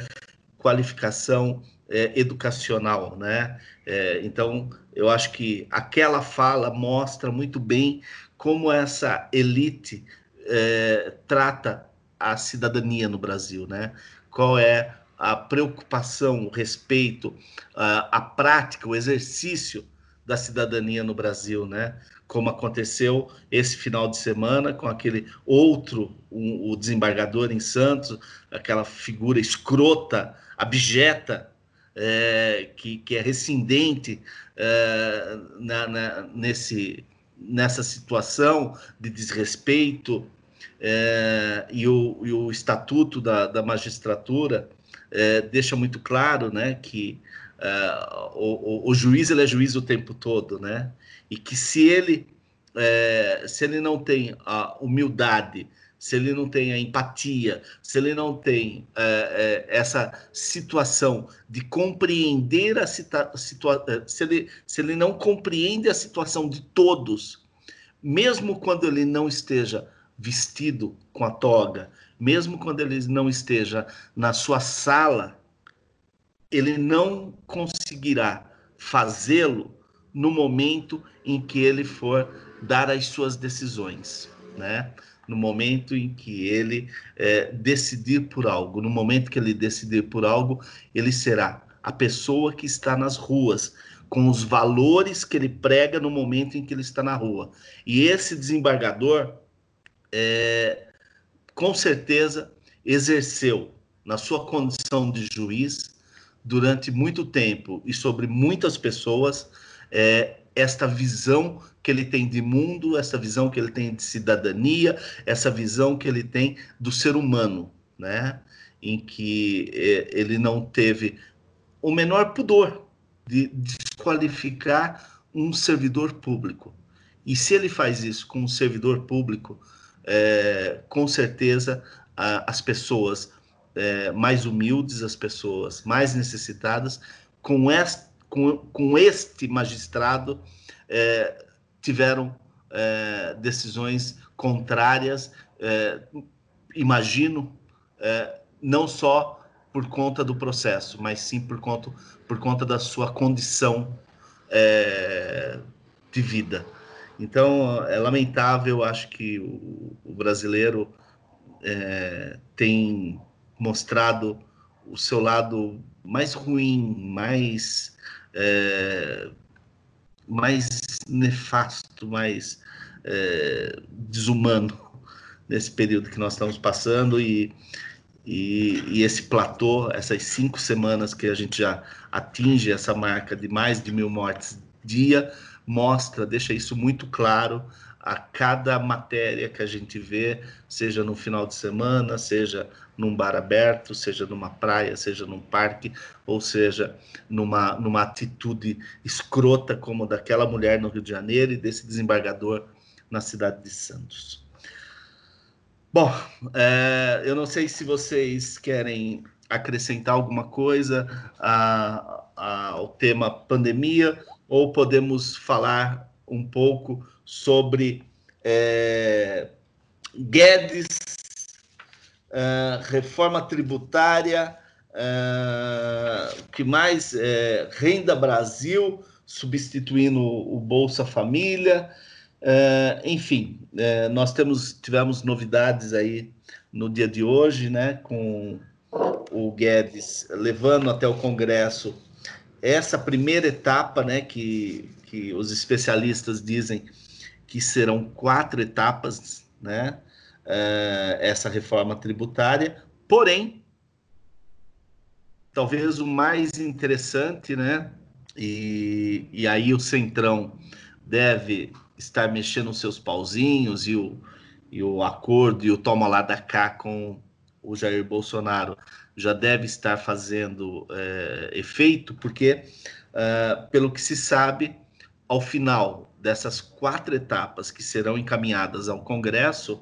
qualificação é, educacional, né? É, então, eu acho que aquela fala mostra muito bem como essa elite é, trata a cidadania no Brasil, né? Qual é a preocupação, o respeito, a, a prática, o exercício da cidadania no Brasil, né? Como aconteceu esse final de semana com aquele outro, um, o desembargador em Santos, aquela figura escrota, abjeta, é, que, que é rescindente é, na, na, nesse, nessa situação de desrespeito é, e, o, e o estatuto da, da magistratura é, deixa muito claro né, que é, o, o, juiz ele é juiz o tempo todo, né? E que se ele, é, se ele não tem a humildade, se ele não tem a empatia, se ele não tem é, é, essa situação de compreender a situação, é, se ele, se ele não compreende a situação de todos, mesmo quando ele não esteja vestido com a toga, mesmo quando ele não esteja na sua sala, ele não conseguirá fazê-lo no momento em que ele for dar as suas decisões, né? No momento em que ele é, decidir por algo, no momento que ele decidir por algo, ele será a pessoa que está nas ruas, com os valores que ele prega no momento em que ele está na rua. E esse desembargador, é, com certeza exerceu na sua condição de juiz durante muito tempo e sobre muitas pessoas é, esta visão que ele tem de mundo, essa visão que ele tem de cidadania, essa visão que ele tem do ser humano, né? Em que é, ele não teve o menor pudor de desqualificar um servidor público. E se ele faz isso com um servidor público, é, com certeza a, as pessoas é, mais humildes, as pessoas mais necessitadas, com este, com, com este magistrado, é, tiveram é, decisões contrárias, é, imagino, não só por conta do processo, mas sim por conta, por conta da sua condição de vida. Então, é lamentável, acho que o, o brasileiro tem mostrado o seu lado mais ruim, mais, é, mais nefasto, mais é, desumano (laughs) nesse período que nós estamos passando e, e, e, esse platô, essas cinco semanas que a gente já atinge essa marca de mais de mil mortes dia, mostra, deixa isso muito claro a cada matéria que a gente vê, seja no final de semana, seja num bar aberto, seja numa praia, seja num parque, ou seja numa, numa atitude escrota como daquela mulher no Rio de Janeiro e desse desembargador na cidade de Santos. Bom, é, eu não sei se vocês querem acrescentar alguma coisa a, a, ao tema pandemia ou podemos falar um pouco sobre é, Guedes, é, reforma tributária, é, que mais? É, Renda Brasil, substituindo o Bolsa Família, é, enfim, é, nós temos, tivemos novidades aí no dia de hoje, né, com o Guedes levando até o Congresso essa primeira etapa, né, que, que os especialistas dizem que serão quatro etapas, né, uh, essa reforma tributária, porém, talvez o mais interessante, né, e, e aí o Centrão deve estar mexendo os seus pauzinhos e o, e o acordo e o toma lá da cá com o Jair Bolsonaro já deve estar fazendo é, efeito, porque, é, pelo que se sabe, ao final dessas quatro etapas que serão encaminhadas ao Congresso,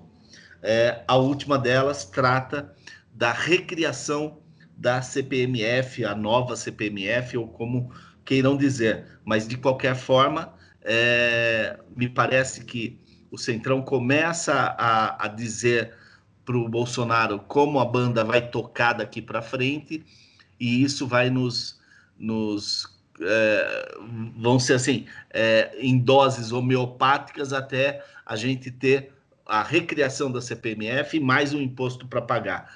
é, a última delas trata da recriação da CPMF, a nova CPMF, ou como queiram dizer. Mas, de qualquer forma, é, me parece que o Centrão começa a, a dizer para o Bolsonaro como a banda vai tocar daqui para frente, e isso vai nos. nos é, vão ser assim, é, em doses homeopáticas até a gente ter a recriação da CPMF e mais um imposto para pagar.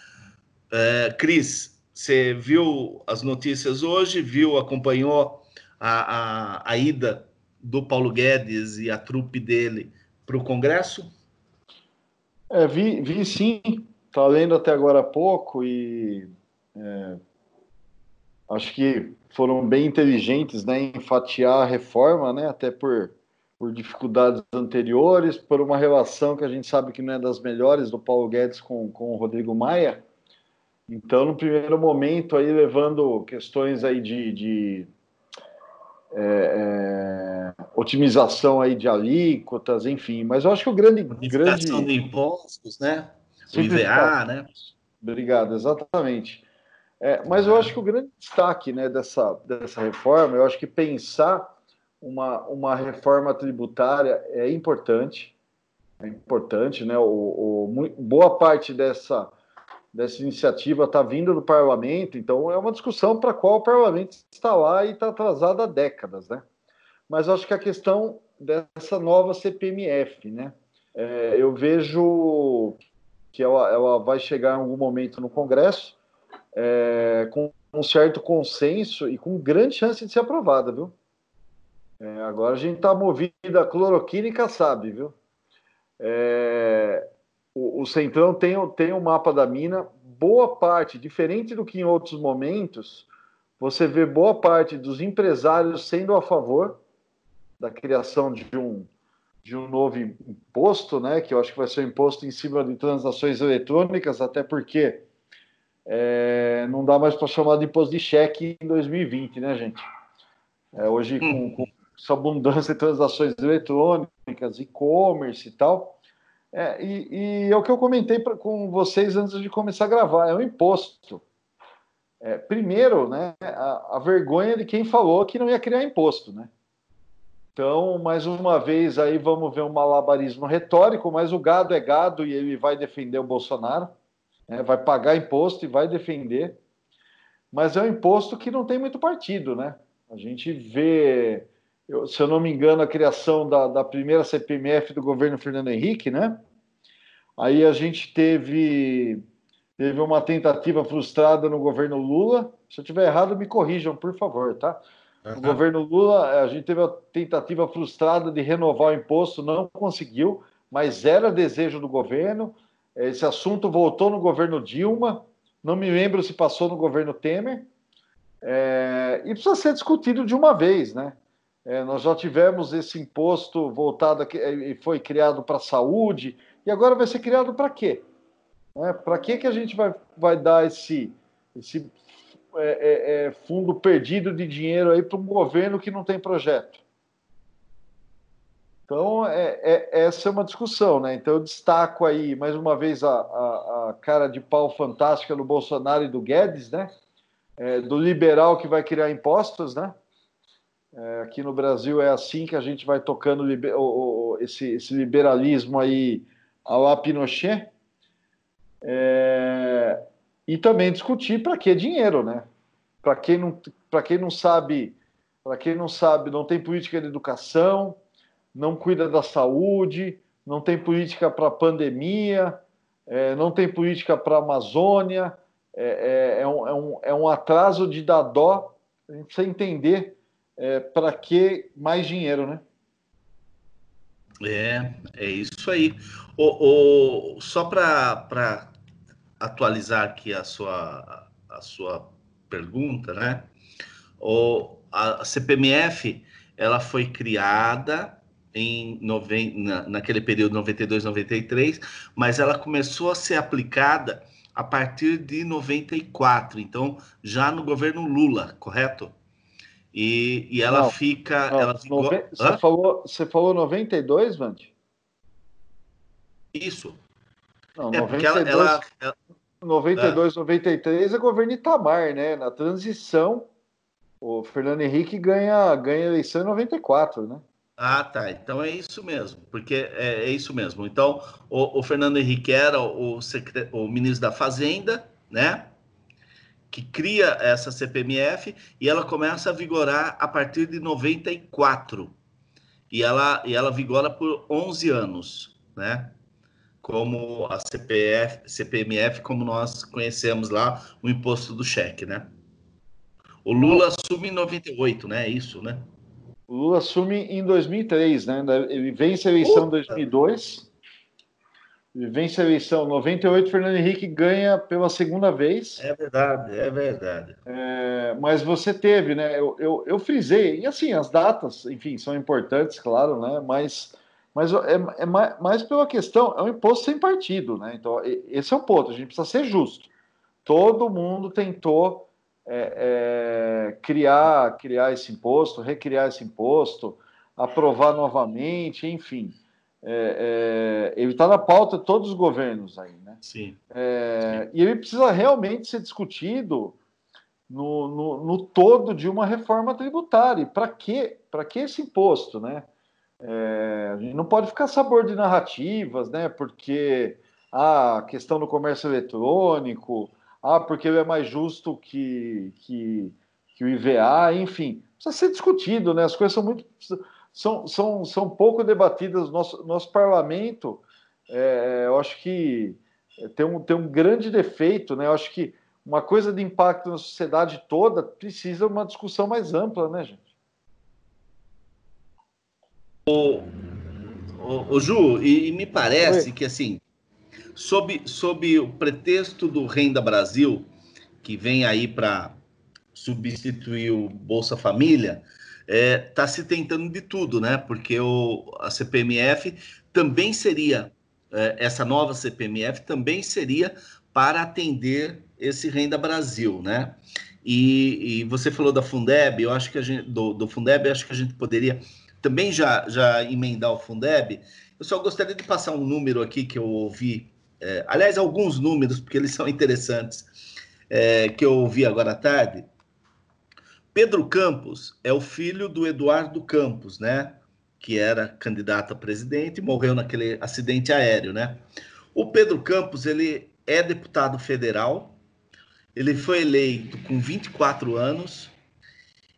É, Cris, você viu as notícias hoje, viu, acompanhou a, a, a ida do Paulo Guedes e a trupe dele para o Congresso? É, vi, vi sim, tá lendo até agora há pouco e é, acho que foram bem inteligentes né, em fatiar a reforma, né, até por, por dificuldades anteriores, por uma relação que a gente sabe que não é das melhores do Paulo Guedes com, com o Rodrigo Maia. Então, no primeiro momento, aí levando questões aí de, de é, é, otimização aí de alíquotas, enfim. Mas eu acho que o grande. grande... de impostos, né? O IVA, né? Obrigado, exatamente. É, mas eu acho que o grande destaque né, dessa, dessa reforma, eu acho que pensar uma, uma reforma tributária é importante. É importante, né? O, o boa parte dessa dessa iniciativa está vindo do parlamento, então é uma discussão para a qual o parlamento está lá e está atrasado há décadas, né? Mas acho que a questão dessa nova CPMF, né? É, eu vejo que ela, ela, vai chegar em algum momento no Congresso é, com um certo consenso e com grande chance de ser aprovada, viu? É, agora a gente está movido a cloroquina e sabe, viu? É, o, o Centrão tem, tem um mapa da mina, boa parte, diferente do que em outros momentos, você vê boa parte dos empresários sendo a favor, da criação de um, de um novo imposto, né, que eu acho que vai ser um imposto em cima de transações eletrônicas, até porque é, não dá mais para chamar de imposto de cheque em 2020, né, gente? É, hoje, com, hum. com essa abundância de transações eletrônicas, e-commerce e tal, é, e, e, é o que eu comentei pra, com vocês antes de começar a gravar, é um imposto. É, primeiro, né, a, a, vergonha de quem falou que não ia criar imposto, né? Então, mais uma vez aí vamos ver um malabarismo retórico, mas o gado é gado e ele vai defender o Bolsonaro, né, vai pagar imposto e vai defender, mas é um imposto que não tem muito partido, né? A gente vê eu, se eu não me engano, a criação da, da primeira CPMF do governo Fernando Henrique, né? Aí a gente teve, teve uma tentativa frustrada no governo Lula. Se eu estiver errado, me corrijam, por favor, tá? Uhum. governo Lula, a gente teve a tentativa frustrada de renovar o imposto, não conseguiu, mas era desejo do governo. Esse assunto voltou no governo Dilma, não me lembro se passou no governo Temer, é, e precisa ser discutido de uma vez, né? É, nós já tivemos esse imposto voltado é, e foi criado para a saúde, e agora vai ser criado para quê? É, para que, que a gente vai, vai dar esse, esse é, é, fundo perdido de dinheiro aí para um governo que não tem projeto? Então, essa é uma discussão, né? Então, eu destaco aí, mais uma vez, a, a, a cara de pau fantástica do Bolsonaro e do Guedes, né? do liberal que vai criar impostos, né? É, aqui no Brasil é assim que a gente vai tocando o, o, esse, esse, liberalismo aí ao la Pinochet. É, e também discutir para que dinheiro, né? Para quem não, quem não sabe, para quem não sabe, não tem política de educação, não cuida da saúde, não tem política para pandemia, é, não tem política para Amazônia, é, é, é, um, é, um, é um atraso de dar dó, a gente precisa entender é, para que mais dinheiro, né? É, é isso aí. O, o, só para atualizar aqui a sua, a sua pergunta, né? O, a CPMF ela foi criada em noven... Na, naquele período 92, 93, mas ela começou a ser aplicada a partir de 94, então já no governo Lula, correto? E, e ela não, fica. Não, ela nove... você, falou, você falou 92, Vande? Isso. Não, é 92, ela, ela, 92 é. 93 é governo Itamar, né? Na transição, o Fernando Henrique ganha, ganha eleição em 94, né? Ah, tá. Então é isso mesmo, porque é, é isso mesmo. Então, o, o Fernando Henrique era o, secret... o ministro da Fazenda, né? que cria essa CPMF e ela começa a vigorar a partir de 94. E ela, e ela vigora por 11 anos, né? Como a CPF, CPMF, como nós conhecemos lá, o imposto do cheque, né? O Lula assume em 98, né? É isso, né? O Lula assume em 2003, né? Ele vence a eleição em 2002 vence a eleição 98, Fernando Henrique ganha pela segunda vez. É verdade, é verdade. É, mas você teve, né? Eu, eu, eu, frisei, e assim, as datas, enfim, são importantes, claro, né? Mas, mas é, é mais, mais, pela questão, é um imposto sem partido, né? Então, esse é o ponto, a gente precisa ser justo. Todo mundo tentou é, é, criar, criar esse imposto, recriar esse imposto, aprovar novamente, enfim é, é, ele está na pauta de todos os governos aí, né? Sim. É, Sim. E ele precisa realmente ser discutido no, no, no todo de uma reforma tributária. Para que, que esse imposto, né? É, a gente não pode ficar sabor de narrativas, né? Porque ah, a questão do comércio eletrônico, ah, porque é mais justo que, que, que o IVA, enfim, precisa ser discutido, né? As coisas são muito são, são, são pouco debatidas. Nosso, nosso parlamento, é, eu acho que tem um, tem um grande defeito, né? Eu acho que uma coisa de impacto na sociedade toda precisa de uma discussão mais ampla, né, gente? O, o, o Ju, e, e, me parece Oi. que assim, sob, sob o pretexto do Renda Brasil, que vem aí para substituir o Bolsa Família, está é, se tentando de tudo, né? Porque o, a CPMF também seria, é, essa nova CPMF também seria para atender esse Renda Brasil, né? E, e, você falou da Fundeb, eu acho que a gente, do, do Fundeb, acho que a gente poderia também já, já emendar o Fundeb. Eu só gostaria de passar um número aqui que eu ouvi, é, aliás, alguns números, porque eles são interessantes, é, que eu ouvi agora à tarde. Pedro Campos é o filho do Eduardo Campos, né? Que era candidato a presidente e morreu naquele acidente aéreo, né? O Pedro Campos, ele é deputado federal, ele foi eleito com 24 anos,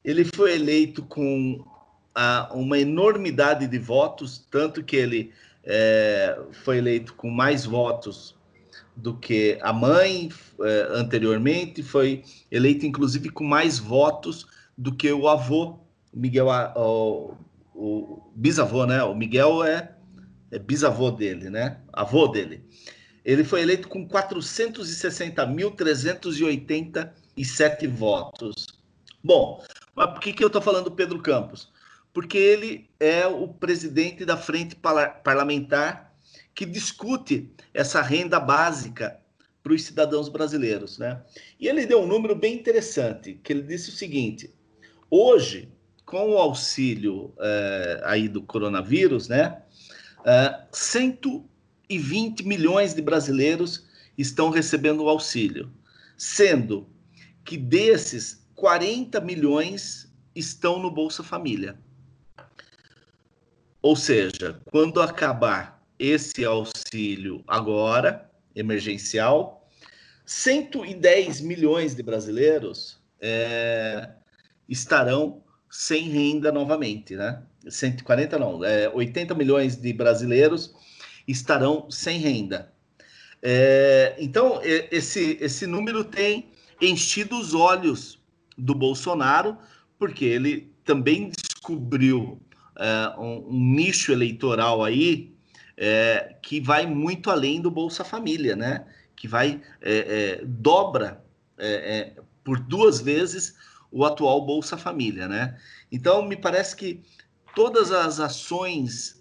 ele foi eleito com a, uma enormidade de votos, tanto que ele é, foi eleito com mais votos do que a mãe é, anteriormente, foi eleito inclusive com mais votos do que o avô, Miguel, o, o bisavô, né? O Miguel é, é bisavô dele, né? Avô dele. Ele foi eleito com 460.387 votos. Bom, mas por que, que eu estou falando do Pedro Campos? Porque ele é o presidente da frente parlamentar que discute essa renda básica para os cidadãos brasileiros, né? E ele deu um número bem interessante, que ele disse o seguinte: hoje, com o auxílio é, aí do coronavírus, né? É, 120 milhões de brasileiros estão recebendo o auxílio, sendo que desses 40 milhões estão no Bolsa Família. Ou seja, quando acabar esse auxílio agora, emergencial, 110 milhões de brasileiros é, estarão sem renda novamente, né? 140 não, é, 80 milhões de brasileiros estarão sem renda. É, então, esse, esse número tem enchido os olhos do Bolsonaro, porque ele também descobriu é, um, um, nicho eleitoral aí é, que vai muito além do Bolsa Família, né? Que vai é, é dobra é, é, por duas vezes o atual Bolsa Família, né? Então, me parece que todas as ações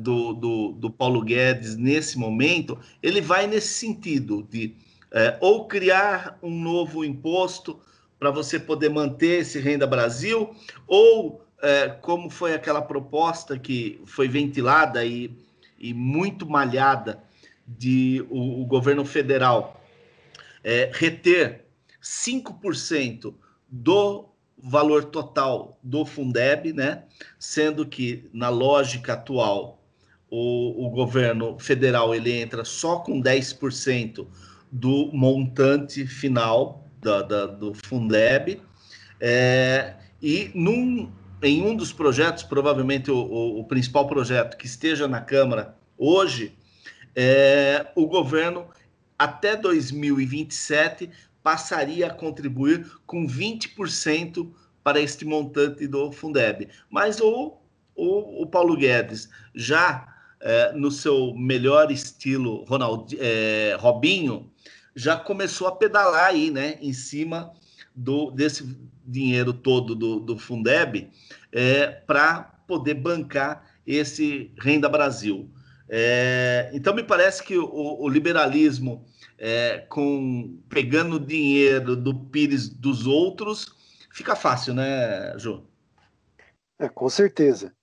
do, do, do, Paulo Guedes nesse momento, ele vai nesse sentido de ou criar um novo imposto para você poder manter esse Renda Brasil, ou é, como foi aquela proposta que foi ventilada e, e muito malhada de o, o governo federal é, reter 5% do valor total do Fundeb, né? Sendo que na lógica atual o, o governo federal ele entra só com 10% do montante final da, da, do Fundeb. É, e num, em um dos projetos, provavelmente o, o, o principal projeto que esteja na Câmara hoje, é, o governo até 2027 passaria a contribuir com 20% para este montante do Fundeb. Mas o, o, o Paulo Guedes, já é, no seu melhor estilo Ronald, é, Robinho, já começou a pedalar aí, né, em cima do, desse dinheiro todo do, do Fundeb é, para poder bancar esse Renda Brasil. É, então, me parece que o, o liberalismo, é, com pegando dinheiro do Pires dos outros, fica fácil, né, Ju? É, com certeza.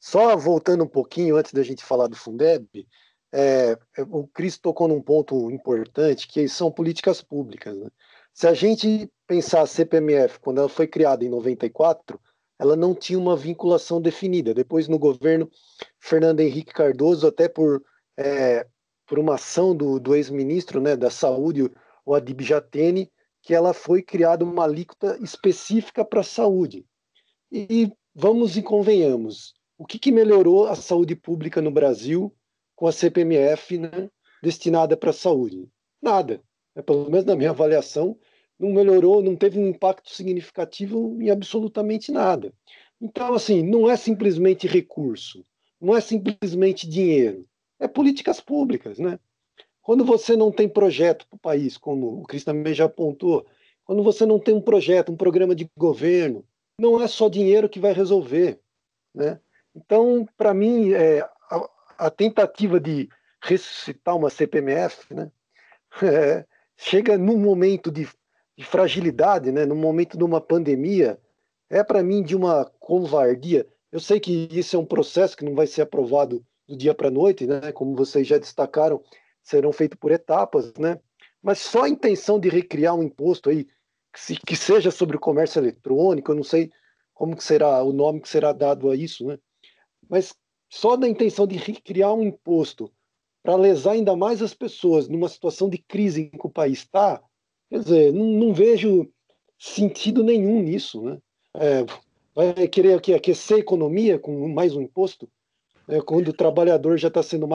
Só voltando um pouquinho antes da gente falar do Fundeb, é, o Cris tocou num ponto importante, que são políticas públicas. Né? Se a gente pensar a CPMF, quando ela foi criada em 94, ela não tinha uma vinculação definida. Depois, no governo Fernando Henrique Cardoso, até por, é, por uma ação do, do ex-ministro né, da Saúde, o Adib Jatene, que ela foi criada uma alíquota específica para a saúde. E vamos e convenhamos, o que, que melhorou a saúde pública no Brasil com a CPMF né, destinada para a saúde? Nada. É, pelo menos na minha avaliação, não melhorou, não teve um impacto significativo em absolutamente nada. Então, assim, não é simplesmente recurso, não é simplesmente dinheiro, é políticas públicas, né? Quando você não tem projeto para o país, como o Cris também já apontou, quando você não tem um projeto, um programa de governo, não é só dinheiro que vai resolver, né? Então, para mim, é, a, a, tentativa de ressuscitar uma CPMF, né, (laughs) é, chega num momento de, de, fragilidade, né, num momento de uma pandemia, é para mim de uma covardia. Eu sei que isso é um processo que não vai ser aprovado do dia para a noite, né, como vocês já destacaram, serão feitos por etapas, né? Mas só a intenção de recriar um imposto aí que, que seja sobre o comércio eletrônico, eu não sei como que será o nome que será dado a isso, né? Mas só na intenção de criar um imposto para lesar ainda mais as pessoas numa situação de crise em que o país está, quer dizer, não, não, vejo sentido nenhum nisso, né? É, vai querer aquecer a economia com mais um imposto? É, quando o trabalhador já está sendo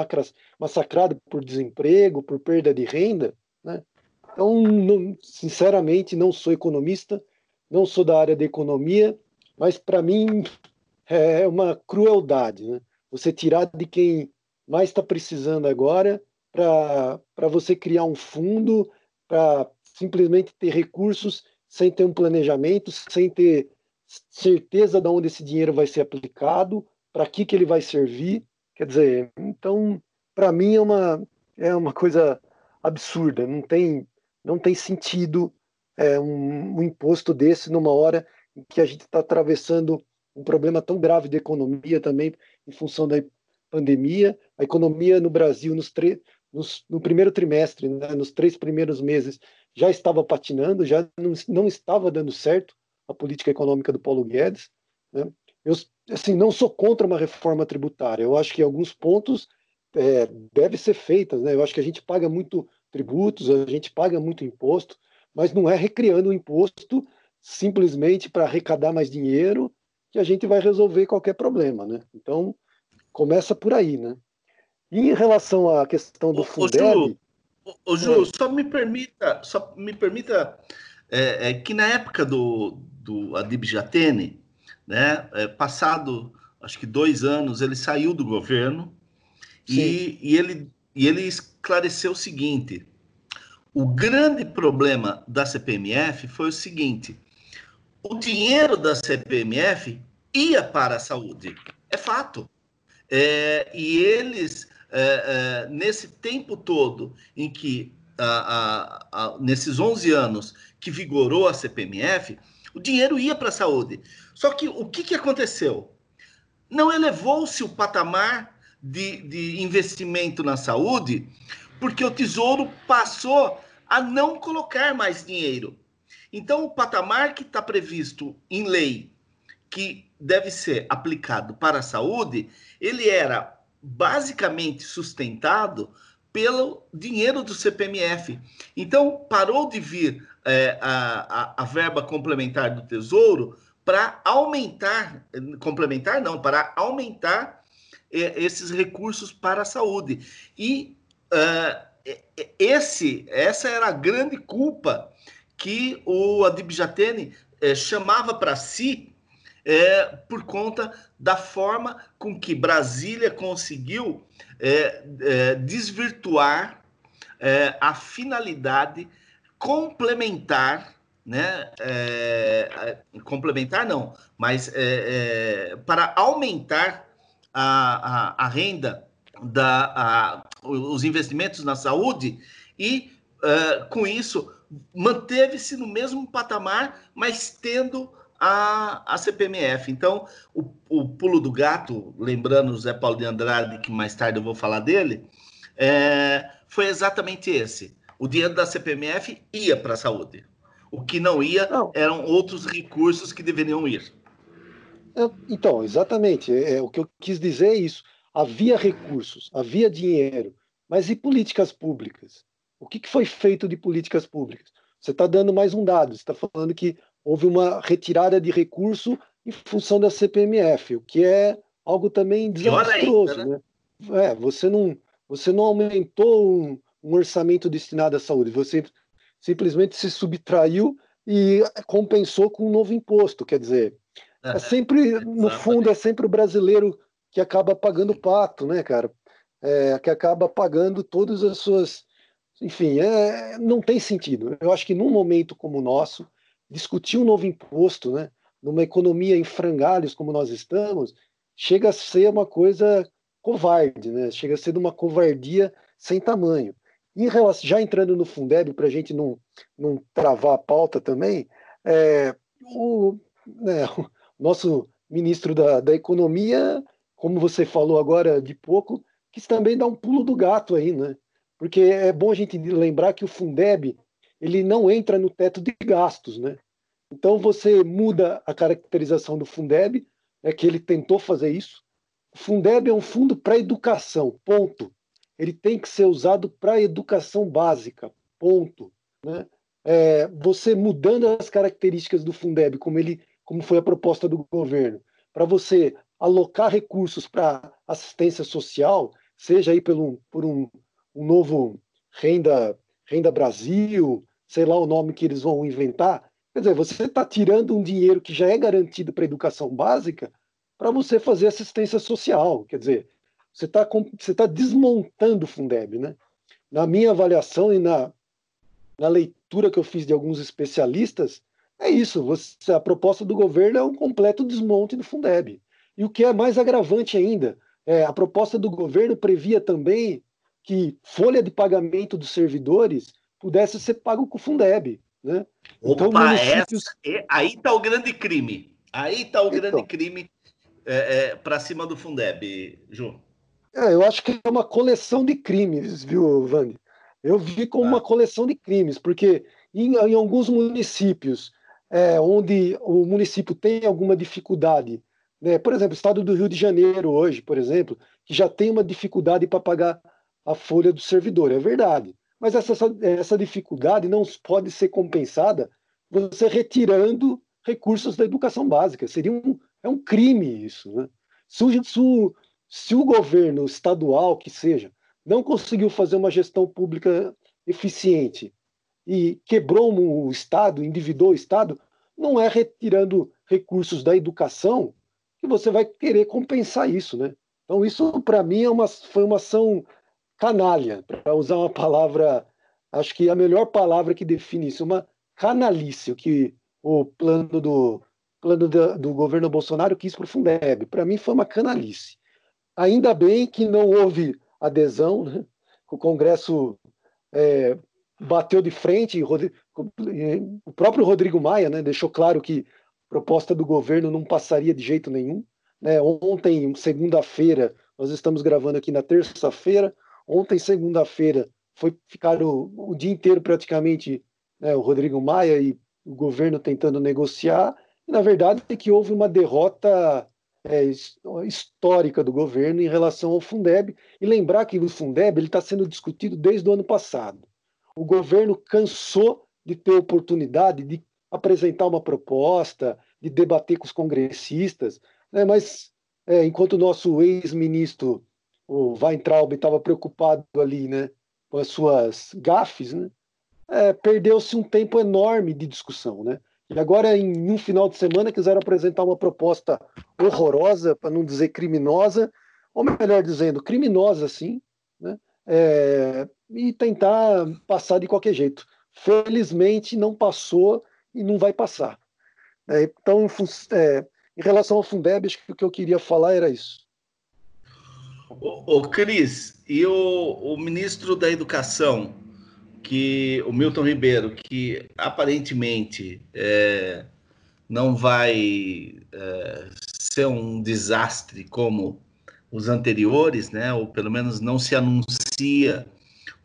massacrado por desemprego, por perda de renda, né? Então, não, sinceramente, não sou economista, não sou da área da economia, mas para mim é uma crueldade, né? Você tirar de quem mais está precisando agora para você criar um fundo para simplesmente ter recursos sem ter um planejamento, sem ter certeza de onde esse dinheiro vai ser aplicado, para que, que ele vai servir. Quer dizer, então, para mim é uma, é uma coisa absurda. Não tem, não tem sentido é, um, um imposto desse numa hora em que a gente está atravessando um problema tão grave de economia também, em função da pandemia. A economia no Brasil, nos nos, no primeiro trimestre, né, nos três primeiros meses, já estava patinando, já não, não, estava dando certo a política econômica do Paulo Guedes. Né? Eu assim, não sou contra uma reforma tributária. Eu acho que alguns pontos é, devem ser feitas. Né? Eu acho que a gente paga muito tributos, a gente paga muito imposto, mas não é recriando o imposto simplesmente para arrecadar mais dinheiro que a gente vai resolver qualquer problema, né? Então, começa por aí, né? E em relação à questão do Fundeb... Ô, Ju, é. só me permita, só me permita é, é, que na época do, do Adib Jatene, né, é, passado acho que dois anos, ele saiu do governo e, e, ele, e ele esclareceu o seguinte: o grande problema da CPMF foi o seguinte: o dinheiro da CPMF ia para a saúde, é fato. É, e eles, é, é, nesse tempo todo em que, a, a, a, nesses 11 anos que vigorou a CPMF, o dinheiro ia para a saúde. Só que o que, que aconteceu? Não elevou-se o patamar de, de investimento na saúde, porque o Tesouro passou a não colocar mais dinheiro. Então, o patamar que está previsto em lei, que deve ser aplicado para a saúde, ele era basicamente sustentado pelo dinheiro do CPMF. Então, parou de vir é, a, a, a, verba complementar do Tesouro para aumentar complementar não, para aumentar é, esses recursos para a saúde. E uh, esse, essa era a grande culpa que o Adib Jatene é, chamava para si é, por conta da forma com que Brasília conseguiu é, é, desvirtuar é, a finalidade complementar, né? É, complementar não, mas é, para aumentar a, a, a renda da a, os investimentos na saúde e com isso manteve-se no mesmo patamar, mas tendo a, a CPMF. Então, o, o pulo do gato, lembrando o Zé Paulo de Andrade, que mais tarde eu vou falar dele, é, foi exatamente esse. O dinheiro da CPMF ia para a saúde. O que não ia não. eram outros recursos que deveriam ir. É, então, exatamente. É, o que eu quis dizer é isso. Havia recursos, havia dinheiro, mas e políticas públicas? O que, que foi feito de políticas públicas? Você está dando mais um dado. Você está falando que houve uma retirada de recurso em função da CPMF, o que é algo também desastroso. Ainda, né? né? É, você não, você não aumentou um, um orçamento destinado à saúde, você simplesmente se subtraiu e compensou com um novo imposto. Quer dizer, é sempre, no fundo, é sempre o brasileiro que acaba pagando o pato, né, cara? É, que acaba pagando todas as suas. Enfim, é, não tem sentido. Eu acho que num momento como o nosso, discutir um novo imposto, né? numa economia em frangalhos como nós estamos, chega a ser uma coisa covarde, né? Chega a ser uma covardia sem tamanho. Em relação, já entrando no Fundeb, para a gente não, não travar a pauta também, é, o, né, o nosso ministro da, da Economia, como você falou agora de pouco, quis também dar um pulo do gato aí, né? Porque é bom a gente lembrar que o Fundeb ele não entra no teto de gastos, né? Então você muda a caracterização do Fundeb, é que ele tentou fazer isso. O Fundeb é um fundo para educação, ponto. Ele tem que ser usado para educação básica, ponto. Né? É, você mudando as características do Fundeb, como ele, como foi a proposta do governo, para você alocar recursos para assistência social, seja aí pelo, por um, um novo renda, renda Brasil, sei lá o nome que eles vão inventar. Quer dizer, você está tirando um dinheiro que já é garantido para educação básica para você fazer assistência social. Quer dizer, você está você tá desmontando o Fundeb. Né? Na minha avaliação e na, na leitura que eu fiz de alguns especialistas, é isso. Você, a proposta do governo é um completo desmonte do Fundeb. E o que é mais agravante ainda, é, a proposta do governo previa também que folha de pagamento dos servidores pudesse ser pago com o Fundeb. Né? Então, Opa, municípios... essa, aí está o grande crime. Aí está o então, grande crime é, é, para cima do Fundeb, Ju. É, eu acho que é uma coleção de crimes, viu, Vande? Eu vi como ah. uma coleção de crimes, porque em, em alguns municípios é, onde o município tem alguma dificuldade né? Por exemplo, o estado do Rio de Janeiro hoje, por exemplo, que já tem uma dificuldade para pagar a folha do servidor, é verdade. Mas essa, essa dificuldade não pode ser compensada você retirando recursos da educação básica. Seria um, é um crime isso. Né? Se, o, se, o, governo estadual, que seja, não conseguiu fazer uma gestão pública eficiente e quebrou o Estado, endividou o Estado, não é retirando recursos da educação que você vai querer compensar isso, né? Então isso para mim é uma, foi uma ação canalha, para usar uma palavra, acho que a melhor palavra que define isso, uma canalice, o que o plano do plano do, do governo Bolsonaro quis para o Fundeb. Para mim foi uma canalice. Ainda bem que não houve adesão, né? o Congresso é, bateu de frente, o próprio Rodrigo Maia né, deixou claro que proposta do governo não passaria de jeito nenhum. Né? Ontem, segunda-feira, nós estamos gravando aqui na terça-feira. Ontem, segunda-feira, foi ficar o, o, dia inteiro praticamente né, o Rodrigo Maia e o governo tentando negociar. E, na verdade, é que houve uma derrota é, histórica do governo em relação ao Fundeb. E lembrar que o Fundeb está sendo discutido desde o ano passado. O governo cansou de ter oportunidade de apresentar uma proposta, de debater com os congressistas, né? mas é, enquanto o nosso ex-ministro, o Weintraub, estava preocupado ali né, com as suas gafes, né, é, perdeu-se um tempo enorme de discussão. Né? E agora, em um final de semana, quiseram apresentar uma proposta horrorosa, para não dizer criminosa, ou melhor dizendo, criminosa sim, né? É, e tentar passar de qualquer jeito. Felizmente não passou e não vai passar. É, então, é, em relação ao Fundeb, acho que o que eu queria falar era isso. Ô, ô Cris, e o, o, ministro da Educação, que o Milton Ribeiro, que aparentemente é, não vai é, ser um desastre como os anteriores, né? Ou pelo menos não se anuncia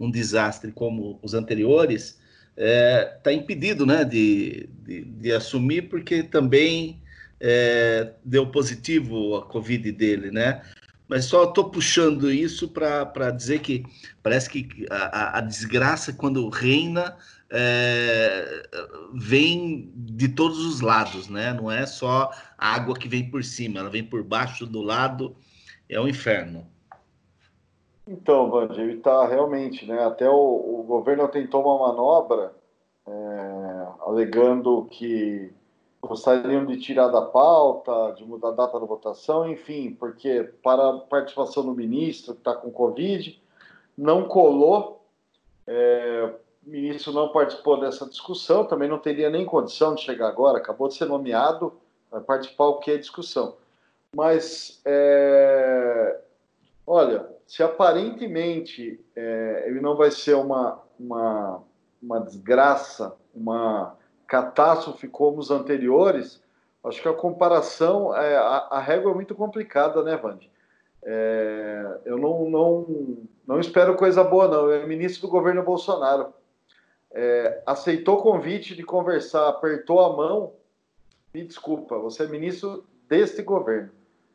um desastre como os anteriores está é, tá impedido né, de, de, de, assumir, porque também é, deu positivo a Covid dele, né? Mas só estou puxando isso para dizer que parece que a, a desgraça, quando reina, é, vem de todos os lados, né? Não é só a água que vem por cima, ela vem por baixo, do lado, é o um inferno. Então, Band, ele está realmente, né? Até o, o, governo tentou uma manobra é, alegando que gostariam de tirar da pauta, de mudar a data da votação, enfim, porque para a participação do ministro que está com Covid, não colou, é, o ministro não participou dessa discussão, também não teria nem condição de chegar agora, acabou de ser nomeado, vai participar o que é discussão. Mas, é, olha, se aparentemente é, ele não vai ser uma, uma, uma desgraça, uma catástrofe como os anteriores, acho que a comparação, é, a, a régua é muito complicada, né, Vande? É, eu não, não, não espero coisa boa, não. É ministro do governo Bolsonaro. É, aceitou o convite de conversar, apertou a mão. Me desculpa, você é ministro deste governo.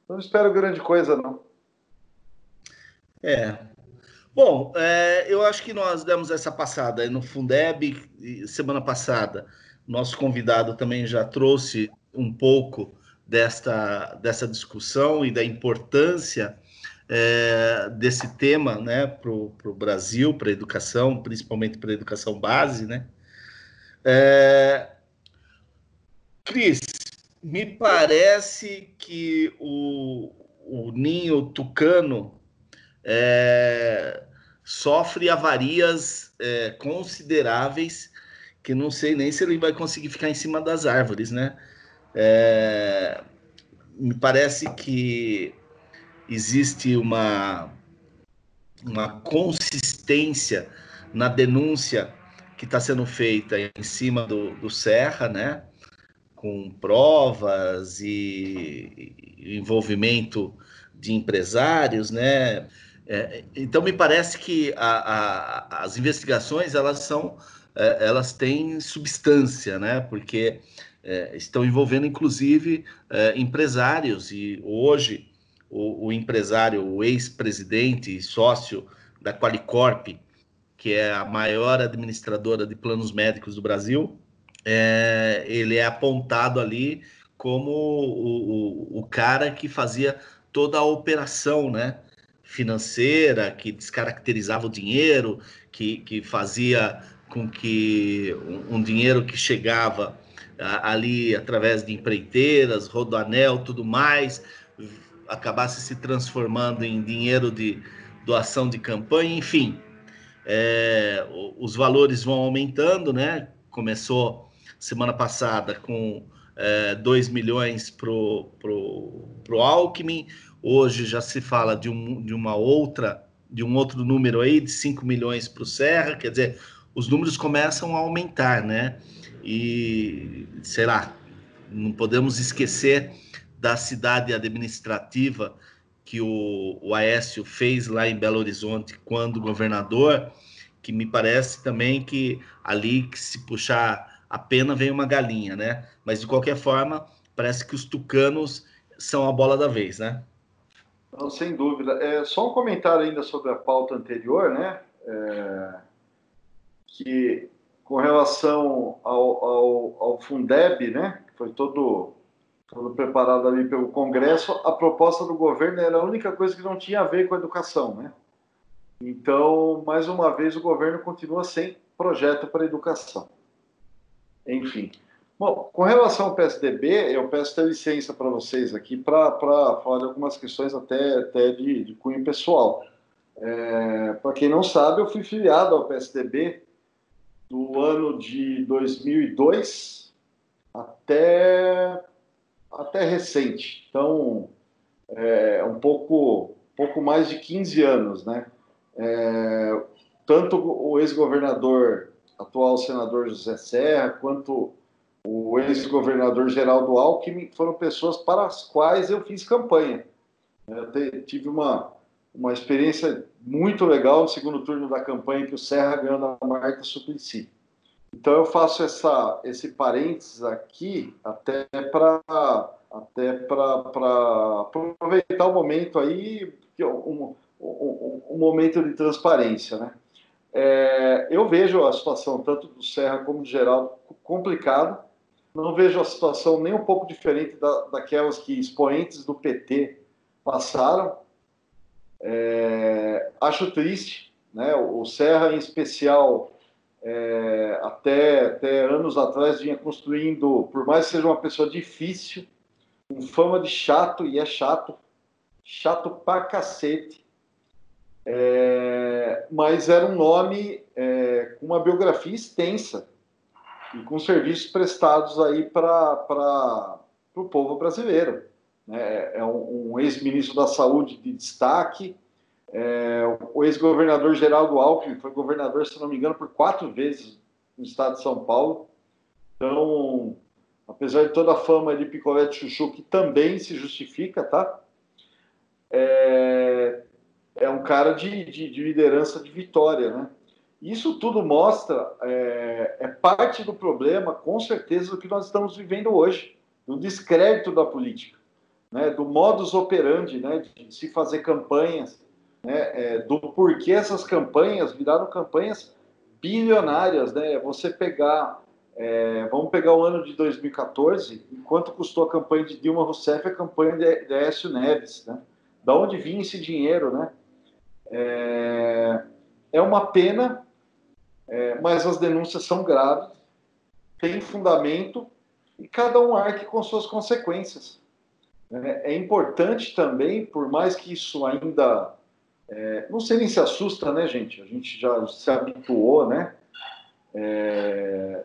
Não espero grande coisa, não. É. Bom, é, eu acho que nós demos essa passada no Fundeb semana passada. Nosso convidado também já trouxe um pouco desta, dessa discussão e da importância é, desse tema né, para o Brasil, para a educação, principalmente para a educação base. Né? É, Cris, me parece que o, o ninho tucano é, sofre avarias é, consideráveis que não sei nem se ele vai conseguir ficar em cima das árvores, né? É, me parece que existe uma, uma consistência na denúncia que está sendo feita em cima do, do Serra, né? com provas e envolvimento de empresários, né? É, então me parece que a, a, as investigações elas são é, elas têm substância, né? Porque é, estão envolvendo inclusive é, empresários e hoje o, o empresário, o ex-presidente e sócio da Qualicorp, que é a maior administradora de planos médicos do Brasil, é, ele é apontado ali como o, o, o, cara que fazia toda a operação né, financeira, que descaracterizava o dinheiro, que, que fazia com que um, um dinheiro que chegava ali através de empreiteiras, rodoanel, tudo mais, acabasse se transformando em dinheiro de doação de campanha, enfim. É, os valores vão aumentando, né? Começou semana passada com é, 2 milhões para o pro, pro Alckmin, hoje já se fala de, um, de uma outra, de um outro número aí, de 5 milhões para o Serra, quer dizer, os números começam a aumentar, né? E, sei lá, não podemos esquecer da cidade administrativa que o, o Aécio fez lá em Belo Horizonte quando governador, que me parece também que ali que se puxar a pena vem uma galinha, né? Mas de qualquer forma, parece que os tucanos são a bola da vez, né? Não, sem dúvida. É, só um comentário ainda sobre a pauta anterior, né? É, que com relação ao, ao, ao Fundeb, né? Que foi todo todo preparado ali pelo Congresso, a proposta do governo era a única coisa que não tinha a ver com a educação, né? Então, mais uma vez, o governo continua sem projeto para a educação. Enfim. Bom, com relação ao PSDB, eu peço até licença para vocês aqui para falar de algumas questões até, até de, de cunho pessoal. É, para quem não sabe, eu fui filiado ao PSDB do ano de 2002 até até recente. Então, é um pouco, pouco mais de 15 anos, né? É, tanto o ex-governador, atual senador José Serra, quanto o ex-governador Geraldo Alckmin foram pessoas para as quais eu fiz campanha. Eu tive uma, uma experiência muito legal no segundo turno da campanha que o Serra ganhou da Marta Suplicy. Então eu faço essa, esse parênteses aqui até para até para aproveitar o momento aí, é um, um, um momento de transparência, né? É, eu vejo a situação tanto do Serra como do Geraldo complicada. Não vejo a situação nem um pouco diferente da, daquelas que expoentes do PT passaram. É, acho triste, né? O Serra, em especial, é, até, até anos atrás vinha construindo, por mais que seja uma pessoa difícil, com fama de chato, e é chato, chato pra cacete, é, mas era um nome é, com uma biografia extensa e com serviços prestados aí para o povo brasileiro. Né? É um, um ex-ministro da Saúde de destaque, é, o ex-governador Geraldo Alckmin foi governador, se não me engano, por quatro vezes no estado de São Paulo. Então, apesar de toda a fama de picolé de chuchu, que também se justifica, tá? É, é um cara de, de, de, liderança de vitória, né? Isso tudo mostra, é, é, parte do problema, com certeza, do que nós estamos vivendo hoje, do descrédito da política, né? do modus operandi, né? de se fazer campanhas, né? É, do porquê essas campanhas viraram campanhas bilionárias, né? Você pegar, é, vamos pegar o ano de 2014, enquanto custou a campanha de Dilma Rousseff a campanha de, de Écio Neves, né? Da onde vinha esse dinheiro, né? É, é uma pena, é, mas as denúncias são graves, tem fundamento e cada um arque com suas consequências. É, é importante também, por mais que isso ainda é, não sei nem se assusta, né, gente? A gente já se habituou, né? É,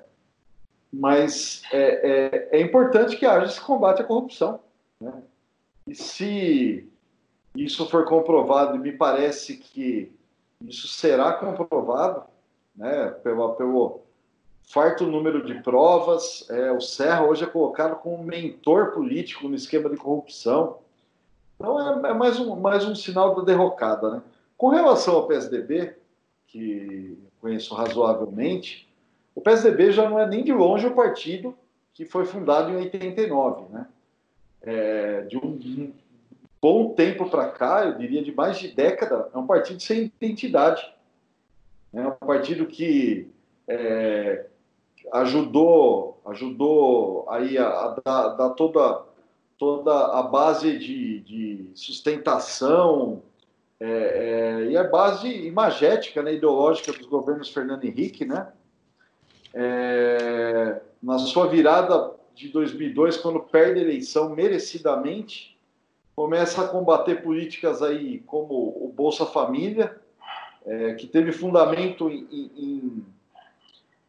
mas é, é, é, importante que haja esse combate à corrupção. Né? E se isso for comprovado, e me parece que isso será comprovado, né, pelo, pelo farto número de provas, é, o Serra hoje é colocado como mentor político no esquema de corrupção. Então é, é, mais, um, mais um sinal da derrocada. Né? Com relação ao PSDB, que conheço razoavelmente, o PSDB já não é nem de longe o partido que foi fundado em 89. Né? É, de um bom tempo para cá, eu diria de mais de década, é um partido sem identidade. É um partido que é, ajudou, ajudou aí a, a dar, dar toda toda a base de, de sustentação é, é, e a base imagética, né, ideológica dos governos Fernando Henrique, né? É, na sua virada de 2002, quando perde a eleição merecidamente, começa a combater políticas aí como o Bolsa Família, é, que teve fundamento em, em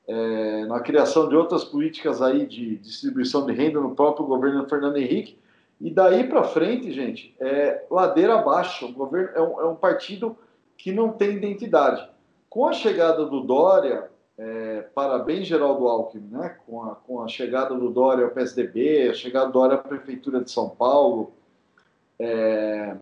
é, na criação de outras políticas aí de distribuição de renda no próprio governo Fernando Henrique. E daí para frente, gente, é ladeira abaixo. O governo é um, é um, partido que não tem identidade. Com a chegada do Dória, é, parabéns Geraldo Alckmin, né? Com a, com a chegada do Dória ao PSDB, a chegada do Dória à Prefeitura de São Paulo é,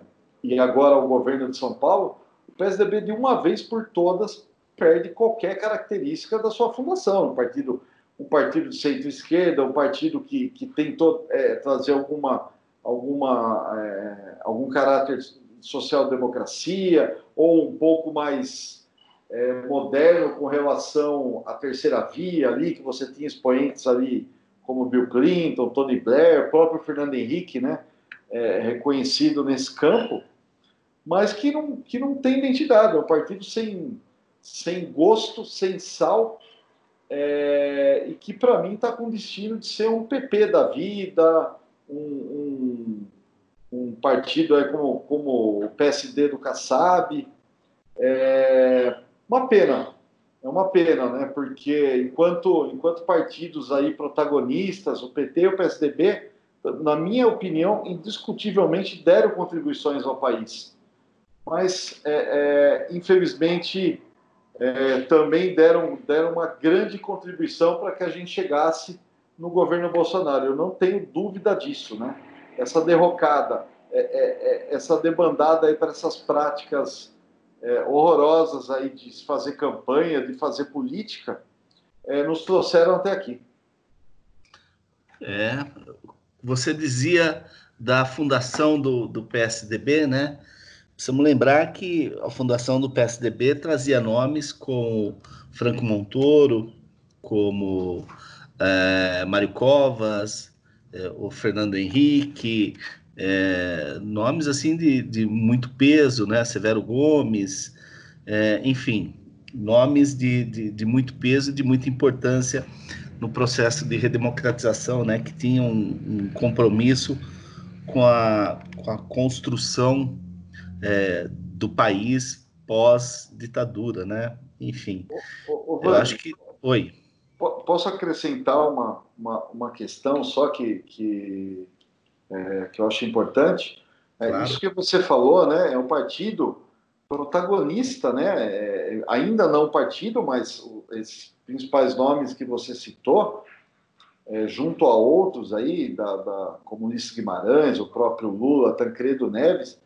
e agora ao governo de São Paulo, o PSDB de uma vez por todas perde qualquer característica da sua fundação. Um partido, um partido de centro-esquerda, um partido que, que tentou é, trazer alguma, alguma, é, algum caráter social-democracia ou um pouco mais é, moderno com relação à terceira via ali, que você tinha expoentes ali como Bill Clinton, Tony Blair, o próprio Fernando Henrique, né, é, reconhecido nesse campo, mas que não, que não tem identidade, é um partido sem sem gosto, sem sal, é, e que para mim está com destino de ser um PP da vida, um, um, um partido aí como, como o PSD do Kassab. É uma pena, é uma pena, né? Porque enquanto, enquanto partidos aí protagonistas, o PT e o PSDB, na minha opinião, indiscutivelmente deram contribuições ao país. Mas, é, é, infelizmente, é, também deram, deram uma grande contribuição para que a gente chegasse no governo Bolsonaro. Eu não tenho dúvida disso, né? Essa derrocada, é, é, é essa debandada aí para essas práticas é, horrorosas aí de fazer campanha, de fazer política, é, nos trouxeram até aqui. É, você dizia da fundação do, do PSDB, né? Precisamos lembrar que a fundação do PSDB trazia nomes como Franco Montoro, como é, Mário Covas, é, o Fernando Henrique, é, nomes assim de, de, muito peso, né? Severo Gomes, é, enfim, nomes de, de, de, muito peso e de muita importância no processo de redemocratização, né? Que tinham um, um compromisso com a, com a construção é, do país pós-ditadura, né? Enfim, o, o, eu acho que... Oi. posso acrescentar uma, uma, uma, questão só que, que, é, que eu acho importante? É, claro. Isso que você falou, né? É um partido protagonista, né? É, ainda não partido, mas esses principais nomes que você citou, é, junto a outros aí, da, da Comunista Guimarães, o próprio Lula, Tancredo Neves,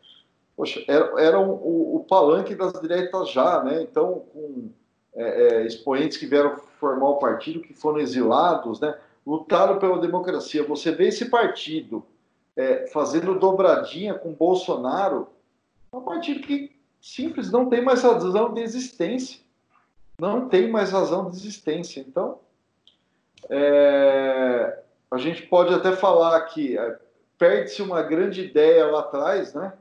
poxa, eram, eram o, o, palanque das direitas já, né? Então, com é, é, expoentes que vieram formar o partido, que foram exilados, né? Lutaram pela democracia. Você vê esse partido é, fazendo dobradinha com Bolsonaro, é um partido que simples não tem mais razão de existência. Não tem mais razão de existência. Então, é, a gente pode até falar que é, perde-se uma grande ideia lá atrás, né?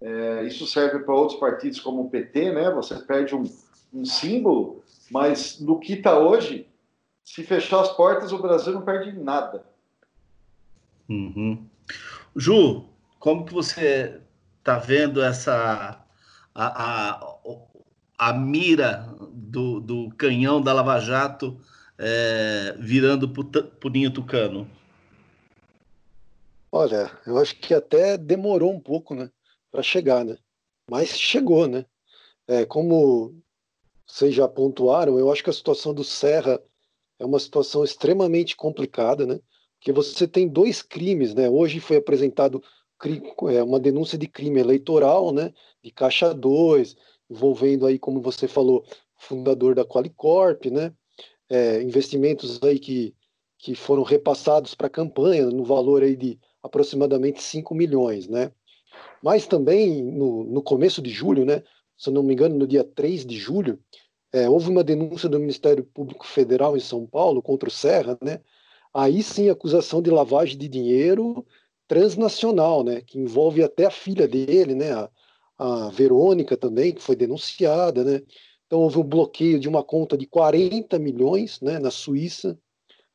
É, isso serve para outros partidos como o PT, né? Você perde um, um símbolo, mas no que está hoje, se fechar as portas, o Brasil não perde nada. Uhum. Ju, como que você está vendo essa a, a, a mira do, do canhão da Lava Jato é, virando puninho tucano? Olha, eu acho que até demorou um pouco, né, para chegar, né? Mas chegou, né? É, como vocês já pontuaram, eu acho que a situação do Serra é uma situação extremamente complicada, né? Porque você tem dois crimes, né? Hoje foi apresentado é, uma denúncia de crime eleitoral, né? De Caixa 2, envolvendo aí, como você falou, fundador da Qualicorp, né? É, investimentos aí que, que foram repassados para a campanha no valor aí de aproximadamente 5 milhões, né? Mas também no, no começo de julho, né? Se não me engano, no dia 3 de julho, é, houve uma denúncia do Ministério Público Federal em São Paulo contra o Serra, né? Aí sim, acusação de lavagem de dinheiro transnacional, né? Que envolve até a filha dele, né? A, a Verônica também, que foi denunciada, né? Então houve um bloqueio de uma conta de 40 milhões, né? Na Suíça.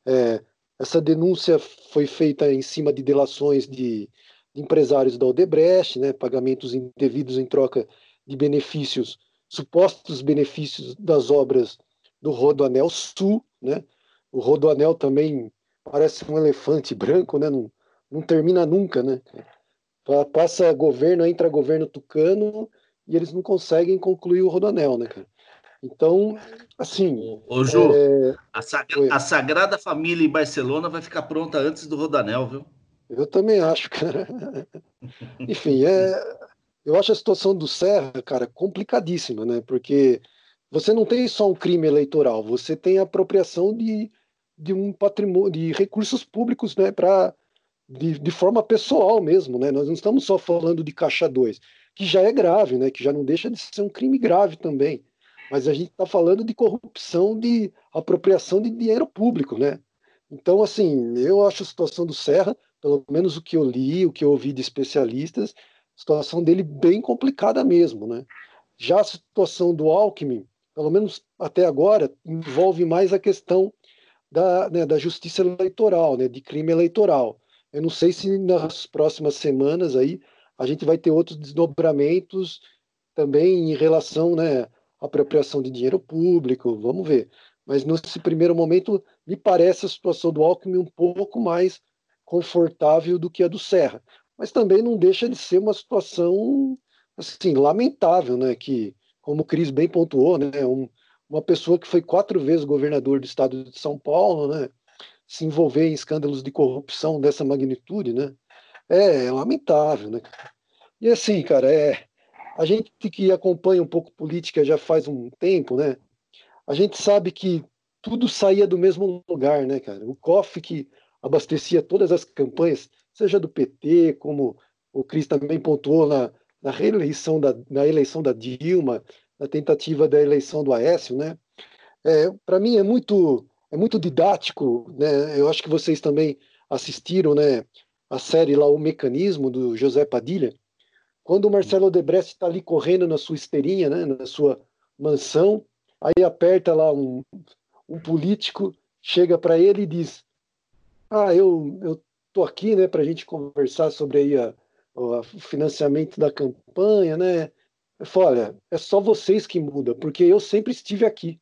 É, essa denúncia foi feita em cima de delações de, de empresários da Odebrecht, né? Pagamentos indevidos em troca de benefícios supostos benefícios das obras do Rodoanel Sul, né? O Rodoanel também parece um elefante branco, né? Não, não termina nunca, né? Passa governo, entra governo tucano e eles não conseguem concluir o Rodoanel, né, cara? Então, assim. Ô, Ju, é... a, sagra... a, Sagrada Família em Barcelona vai ficar pronta antes do Rodanel, viu? Eu também acho, cara. (laughs) Enfim, é, eu acho a situação do Serra, cara, complicadíssima, né? Porque você não tem só um crime eleitoral, você tem apropriação de, de um patrimônio, de recursos públicos, né? Para de, de, forma pessoal mesmo, né? Nós não estamos só falando de caixa 2, que já é grave, né? Que já não deixa de ser um crime grave também. Mas a gente está falando de corrupção, de apropriação de dinheiro público, né? Então, assim, eu acho a situação do Serra, pelo menos o que eu li, o que eu ouvi de especialistas, situação dele bem complicada mesmo, né? Já a situação do Alckmin, pelo menos até agora, envolve mais a questão da, né, da justiça eleitoral, né, de crime eleitoral. Eu não sei se nas próximas semanas aí a gente vai ter outros desdobramentos também em relação, né, à apropriação de dinheiro público, vamos ver. Mas nesse primeiro momento, me parece a situação do Alckmin um pouco mais confortável do que a do Serra mas também não deixa de ser uma situação assim lamentável, né? Que, como o Cris bem pontuou, né? Um, uma pessoa que foi quatro vezes governador do estado de São Paulo, né? Se envolver em escândalos de corrupção dessa magnitude, né? É, é lamentável, né? E assim, cara, é a gente que acompanha um pouco política já faz um tempo, né? A gente sabe que tudo saía do mesmo lugar, né, cara? O COF que abastecia todas as campanhas seja do PT, como o Cris também pontuou na, na reeleição da, na eleição da Dilma, na tentativa da eleição do Aécio, né? É, Para mim é muito é muito didático, né? Eu acho que vocês também assistiram, né? A série lá o Mecanismo do José Padilha, quando o Marcelo Odebrecht está ali correndo na sua esteirinha, né? Na sua mansão, aí aperta lá um, um político, chega para ele e diz: Ah, eu, eu estou aqui né, para a gente conversar sobre aí a, o financiamento da campanha, né? Eu falo, olha, é só vocês que mudam, porque eu sempre estive aqui.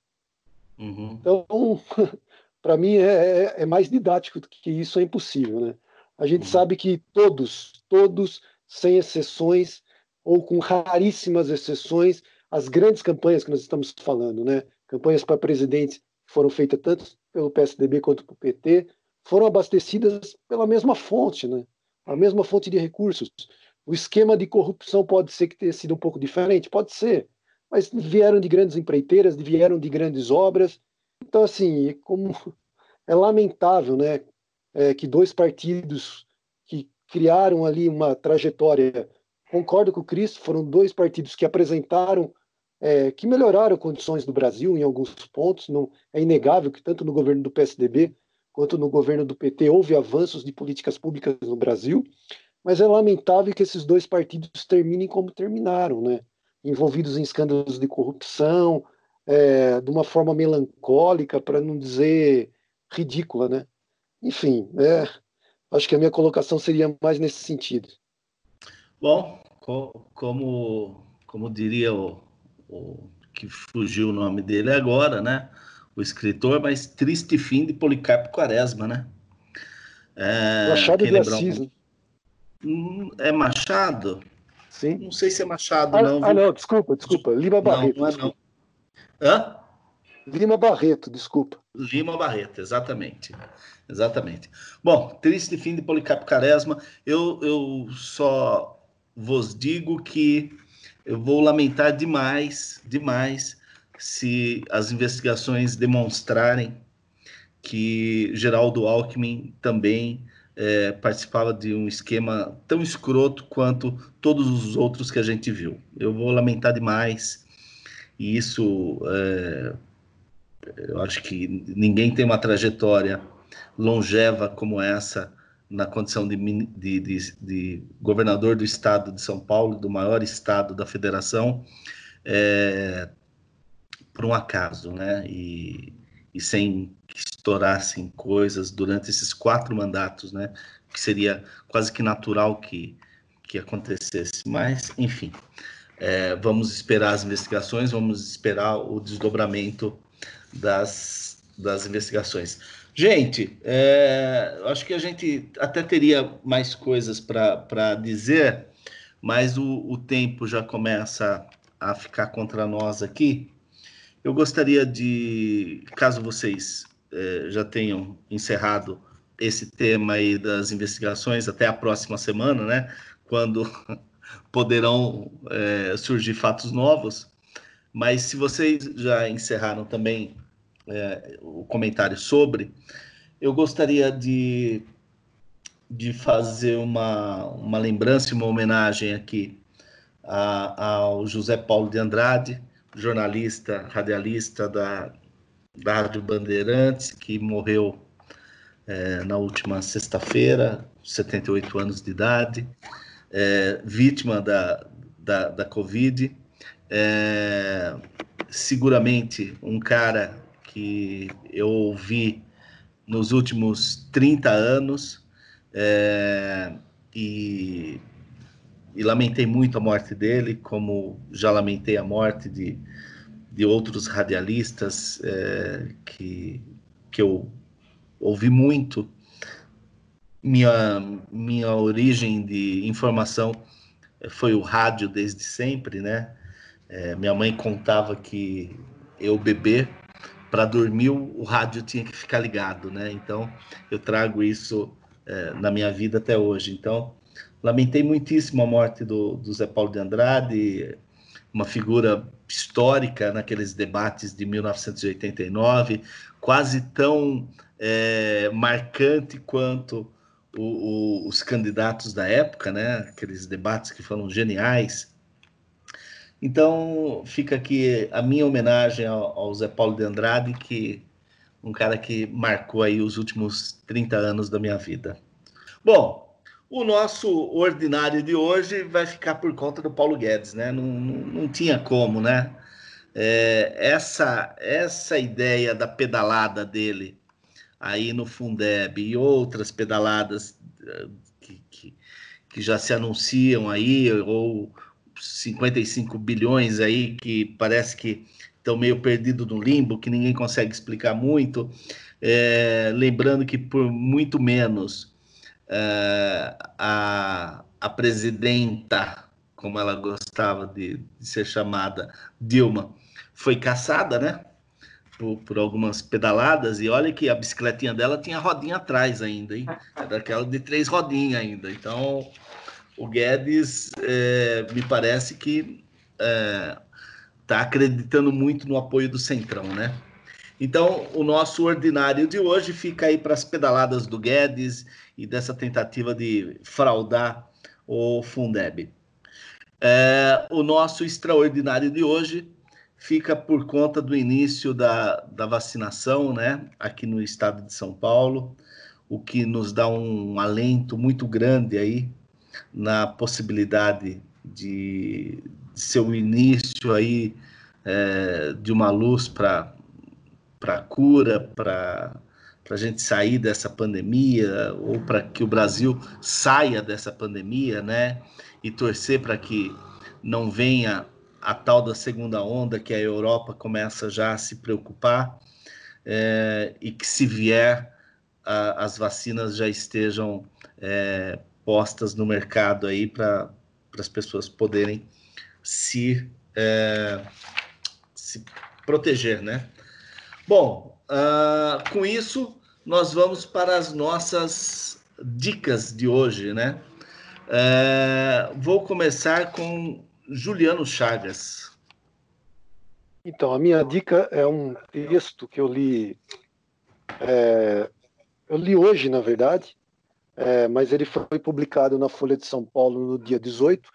Uhum. Então, (laughs) para mim é, é, é, mais didático do que isso é impossível, né? A gente uhum. sabe que todos, todos, sem exceções ou com raríssimas exceções, as grandes campanhas que nós estamos falando, né? Campanhas para presidentes que foram feitas tanto pelo PSDB quanto pelo PT, foram abastecidas pela mesma fonte, né? A mesma fonte de recursos. O esquema de corrupção pode ser que tenha sido um pouco diferente, pode ser, mas vieram de grandes empreiteiras, vieram de grandes obras. Então, assim, como (laughs) é lamentável, né, é, que dois partidos que criaram ali uma trajetória, concordo com o Cris, foram dois partidos que apresentaram, é, que melhoraram condições do Brasil em alguns pontos. Não é inegável que tanto no governo do PSDB quanto no governo do PT houve avanços de políticas públicas no Brasil, mas é lamentável que esses dois partidos terminem como terminaram, né? envolvidos em escândalos de corrupção, é, de uma forma melancólica, para não dizer ridícula, né? Enfim, é, acho que a minha colocação seria mais nesse sentido. Bom, co como, como diria o, o que fugiu o nome dele agora, né? O escritor, mas triste fim de Policarpo Quaresma, né? É, Machado de Assis, um... Hum, é Machado? Sim. Não sei se é Machado, ah, não. Ah, não, desculpa, desculpa. Lima Barreto. Não, não é não. Hã? Lima Barreto, desculpa. Lima Barreto, exatamente. Exatamente. Bom, triste fim de Policarpo Quaresma. Eu, eu só vos digo que eu vou lamentar demais, demais, se as investigações demonstrarem que Geraldo Alckmin também é, participava de um esquema tão escroto quanto todos os outros que a gente viu. Eu vou lamentar demais, e isso é, eu acho que ninguém tem uma trajetória longeva como essa na condição de, de, de, de governador do estado de São Paulo, do maior estado da federação, é, por um acaso, né? E, e sem que estourassem coisas durante esses quatro mandatos, né? Que seria quase que natural que, que acontecesse. Mas, enfim, é, vamos esperar as investigações, vamos esperar o desdobramento das, das investigações. Gente, é, acho que a gente até teria mais coisas para dizer, mas o, o tempo já começa a ficar contra nós aqui. Eu gostaria de, caso vocês é, já tenham encerrado esse tema aí das investigações até a próxima semana, né? Quando (laughs) poderão é, surgir fatos novos. Mas se vocês já encerraram também é, o comentário sobre, eu gostaria de, de fazer uma, uma lembrança uma homenagem aqui a, ao José Paulo de Andrade, jornalista, radialista da, da Rádio Bandeirantes, que morreu é, na última sexta-feira, 78 anos de idade, é, vítima da, da, da Covid. É, seguramente um cara que eu ouvi nos últimos 30 anos é, e e lamentei muito a morte dele, como já lamentei a morte de, de outros radialistas é, que, que eu ouvi muito. Minha, minha origem de informação foi o rádio desde sempre, né? É, minha mãe contava que eu bebê para dormir o rádio tinha que ficar ligado, né? Então eu trago isso é, na minha vida até hoje. Então Lamentei muitíssimo a morte do, do Zé Paulo de Andrade, uma figura histórica naqueles debates de 1989, quase tão é, marcante quanto o, o, os candidatos da época, né? Aqueles debates que foram geniais. Então, fica aqui a minha homenagem ao, ao Zé Paulo de Andrade, que um cara que marcou aí os últimos 30 anos da minha vida. Bom, o nosso ordinário de hoje vai ficar por conta do Paulo Guedes, né? Não, não, não tinha como, né? É, essa, essa ideia da pedalada dele aí no Fundeb e outras pedaladas eh, que, que, que já se anunciam aí, ou 55 bilhões aí que parece que estão meio perdidos no limbo, que ninguém consegue explicar muito. É, lembrando que por muito menos é, a, a presidenta, como ela gostava de, de, ser chamada, Dilma, foi caçada, né? Por, por, algumas pedaladas, e olha que a bicicletinha dela tinha rodinha atrás ainda, hein? Era aquela de três rodinhas ainda. Então, o Guedes é, me parece que está é, acreditando muito no apoio do Centrão, né? Então, o nosso ordinário de hoje fica aí para as pedaladas do Guedes e dessa tentativa de fraudar o Fundeb. É, o nosso extraordinário de hoje fica por conta do início da, da vacinação, né, aqui no estado de São Paulo, o que nos dá um alento muito grande aí na possibilidade de, de ser o início aí é, de uma luz para cura, para a gente sair dessa pandemia ou para que o Brasil saia dessa pandemia, né? E torcer para que não venha a tal da segunda onda que a Europa começa já a se preocupar é, e que se vier a, as vacinas já estejam é, postas no mercado aí para as pessoas poderem se, é, se proteger, né? Bom, uh, com isso nós vamos para as nossas dicas de hoje, né? Uh, vou começar com Juliano Chagas. Então, a minha dica é um texto que eu li, é, eu li hoje, na verdade, é, mas ele foi publicado na Folha de São Paulo no dia 18.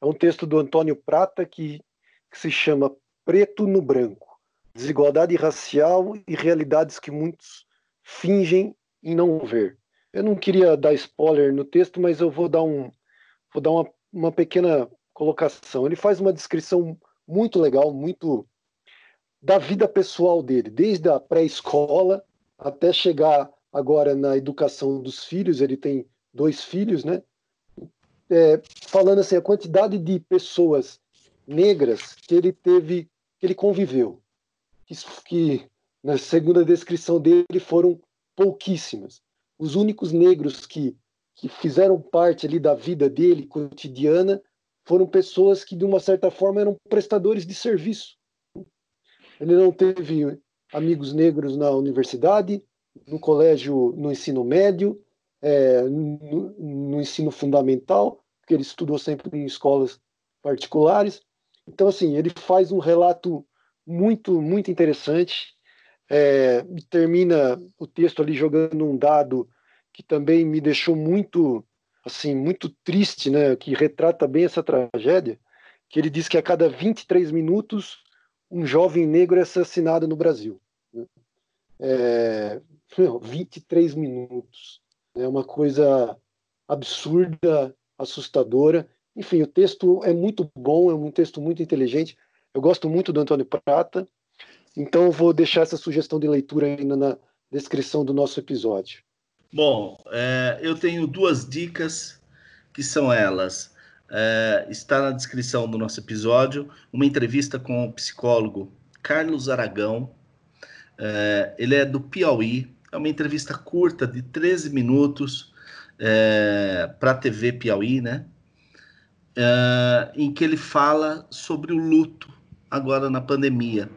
É um texto do Antônio Prata que, que se chama Preto no Branco: Desigualdade racial e realidades que muitos fingem em não ver. Eu não queria dar spoiler no texto, mas eu vou dar, um, vou dar uma, uma pequena colocação. Ele faz uma descrição muito legal, muito da vida pessoal dele, desde a pré-escola até chegar agora na educação dos filhos, ele tem dois filhos, né? É, falando assim, a quantidade de pessoas negras que ele teve, que ele conviveu, que, que na segunda descrição dele foram pouquíssimas. Os únicos negros que, que fizeram parte ali da vida dele cotidiana foram pessoas que de uma certa forma eram prestadores de serviço. Ele não teve amigos negros na universidade, no colégio, no ensino médio, é, no, no, ensino fundamental, porque ele estudou sempre em escolas particulares. Então, assim, ele faz um relato muito, muito interessante. É, termina o texto ali jogando um dado que também me deixou muito, assim, muito triste, né? Que retrata bem essa tragédia. Que ele diz que a cada 23 minutos um jovem negro é assassinado no Brasil. É, 23 minutos. É uma coisa absurda, assustadora. Enfim, o texto é muito bom, é um texto muito inteligente. Eu gosto muito do Antônio Prata, então eu vou deixar essa sugestão de leitura ainda na descrição do nosso episódio. Bom, é, eu tenho duas dicas que são elas. É, está na descrição do nosso episódio uma entrevista com o psicólogo Carlos Aragão. É, ele é do Piauí, é uma entrevista curta de 13 minutos é, para a TV Piauí, né? É, em que ele fala sobre o luto agora na pandemia.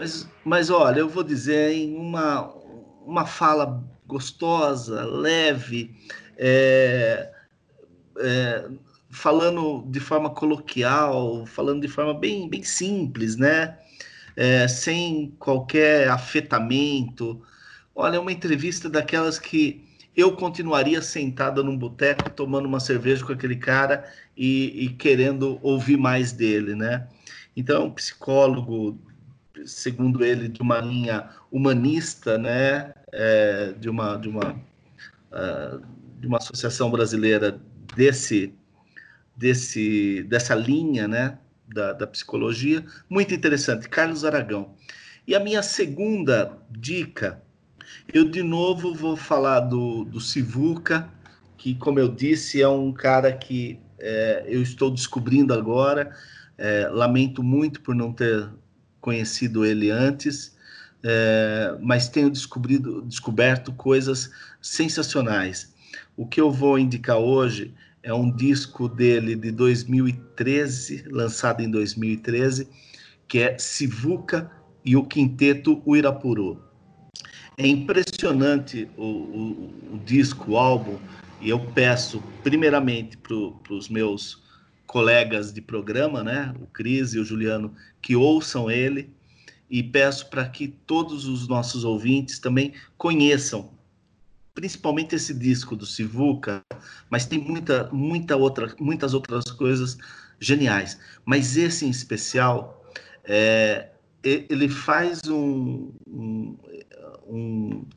Mas, mas olha, eu vou dizer em uma, uma fala gostosa, leve, é, é, falando de forma coloquial, falando de forma bem, bem simples, né? É, sem qualquer afetamento, Olha, é uma entrevista daquelas que eu continuaria sentada num boteco tomando uma cerveja com aquele cara e, e, querendo ouvir mais dele, né? Então, é um psicólogo, segundo ele, de uma linha humanista, né? É, de uma de uma uh, de uma associação brasileira desse desse dessa linha, né? Da, da psicologia, muito interessante, Carlos Aragão. E a minha segunda dica eu, de novo, vou falar do, do Sivuca, que, como eu disse, é um cara que é, eu estou descobrindo agora. É, lamento muito por não ter conhecido ele antes, é, mas tenho descobrido, descoberto coisas sensacionais. O que eu vou indicar hoje é um disco dele de 2013, lançado em 2013, que é Sivuca e o Quinteto Uirapuru. É impressionante o, o, o disco, o álbum, e eu peço primeiramente para os meus colegas de programa, né, o Cris e o Juliano, que ouçam ele, e peço para que todos os nossos ouvintes também conheçam principalmente esse disco do Sivuca, mas tem muita, muita outra, muitas outras coisas geniais. Mas esse em especial, é, ele faz um, um,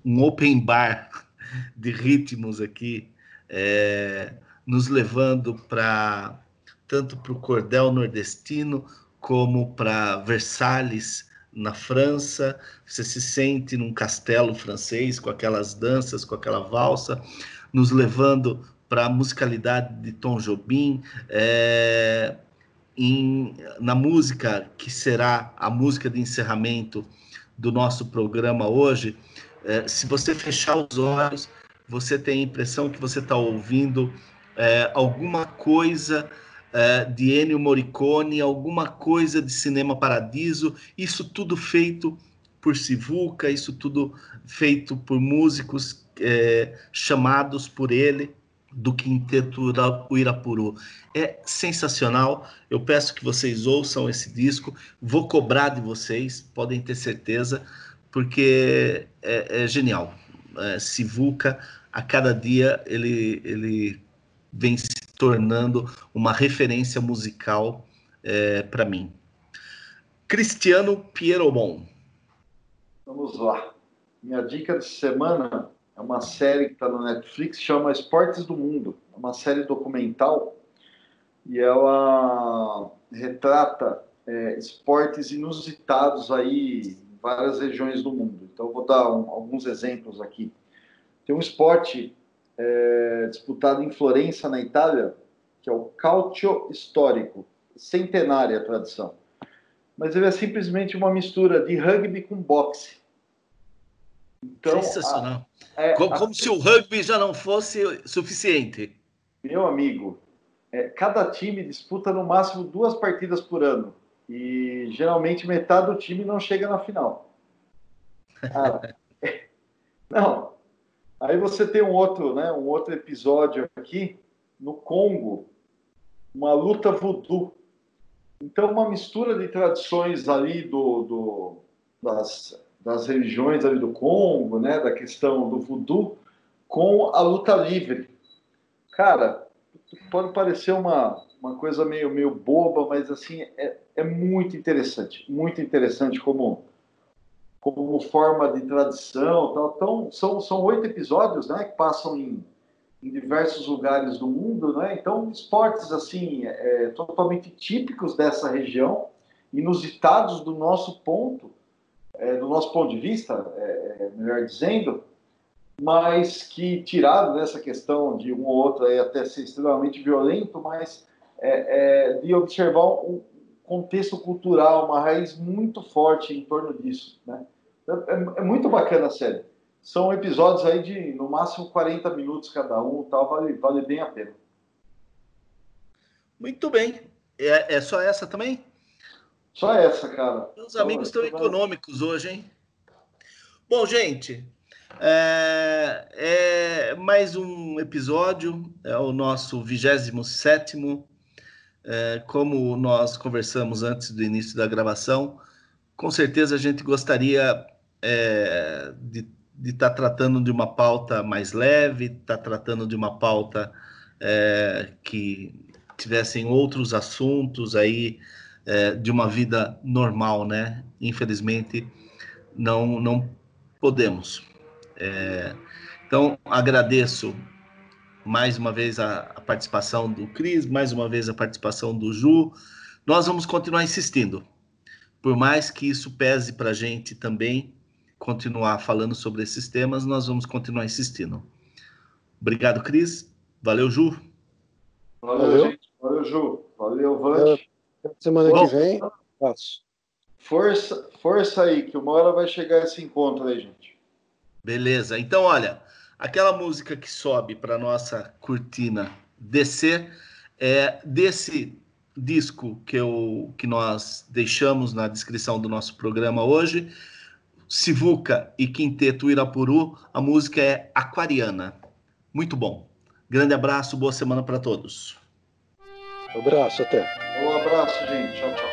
um, open bar de ritmos aqui, é, nos levando para tanto para o cordel nordestino como para Versalhes na França, você se sente num castelo francês com aquelas danças, com aquela valsa, nos levando para a musicalidade de Tom Jobim, é, em, na música que será a música de encerramento do nosso programa hoje. É, se você fechar os olhos, você tem a impressão que você está ouvindo é, alguma coisa uh, de Ennio Morricone, alguma coisa de Cinema Paradiso, isso tudo feito por Sivuca, isso tudo feito por músicos é, chamados por ele do Quinteto Uirapuru. É sensacional. Eu peço que vocês ouçam esse disco. Vou cobrar de vocês, podem ter certeza, porque é, é genial. É, Sivuca, a cada dia ele, ele vem se tornando uma referência musical é, para mim. Cristiano Pierobon. Vamos lá. Minha dica de semana é uma série que está no Netflix, chama Esportes do Mundo. É uma série documental e ela retrata é, esportes inusitados aí em várias regiões do mundo. Então, vou dar um, alguns exemplos aqui. Tem um esporte é, disputado em Florença, na Itália, que é o Calcio Histórico, centenária a tradição. Mas ele é simplesmente uma mistura de rugby com boxe. Então, Sensacional. A, é, como, como a... se o rugby já não fosse suficiente. Meu amigo, é, cada time disputa no máximo duas partidas por ano. E geralmente metade do time não chega na final. Ah, (laughs) não, Aí você tem um outro, né, um outro episódio aqui no Congo, uma luta voodoo. Então, uma mistura de tradições ali do, do das, das religiões ali do Congo, né, da questão do voodoo, com a luta livre. Cara, pode parecer uma, uma coisa meio, meio boba, mas assim, é, é muito interessante, muito interessante como como forma de tradição. Tal. Então, são, são oito episódios né, que passam em, em diversos lugares do mundo. Né? Então, esportes assim é, totalmente típicos dessa região, inusitados do nosso ponto, é, do nosso ponto de vista, é, é melhor dizendo, mas que, tirado dessa questão de um ou outro aí até ser extremamente violento, mas é, é, de observar um contexto cultural, uma raiz muito forte em torno disso, né? É, é, é, muito bacana a série. São episódios aí de no máximo 40 minutos cada um, tal, vale, vale bem a pena. Muito bem. É, é só essa também? Só essa, cara. Os amigos estão econômicos hoje, hein? Bom, gente, é, é, mais um episódio, é o nosso 27. É, como nós conversamos antes do início da gravação, com certeza a gente gostaria é, de estar tá tratando de uma pauta mais leve, estar tá tratando de uma pauta é, que tivessem outros assuntos aí é, de uma vida normal, né? Infelizmente, não, não podemos. É, então, agradeço mais uma vez a, a, participação do Cris, mais uma vez a participação do Ju. Nós vamos continuar insistindo, por mais que isso pese para a gente também, continuar falando sobre esses temas, nós vamos continuar insistindo. Obrigado, Cris. Valeu, Ju. Valeu, Valeu. gente. Valeu, Ju. Valeu, Vante. Semana Bom, que vem. Força, força aí, que uma hora vai chegar esse encontro aí, gente. Beleza. Então, olha, aquela música que sobe para nossa cortina descer é desse disco que, eu, que nós deixamos na descrição do nosso programa hoje, Sivuca e Quinteto Irapuru, a música é Aquariana. Muito bom. Grande abraço, boa semana para todos. Um abraço, até. Um abraço, gente. Tchau, tchau.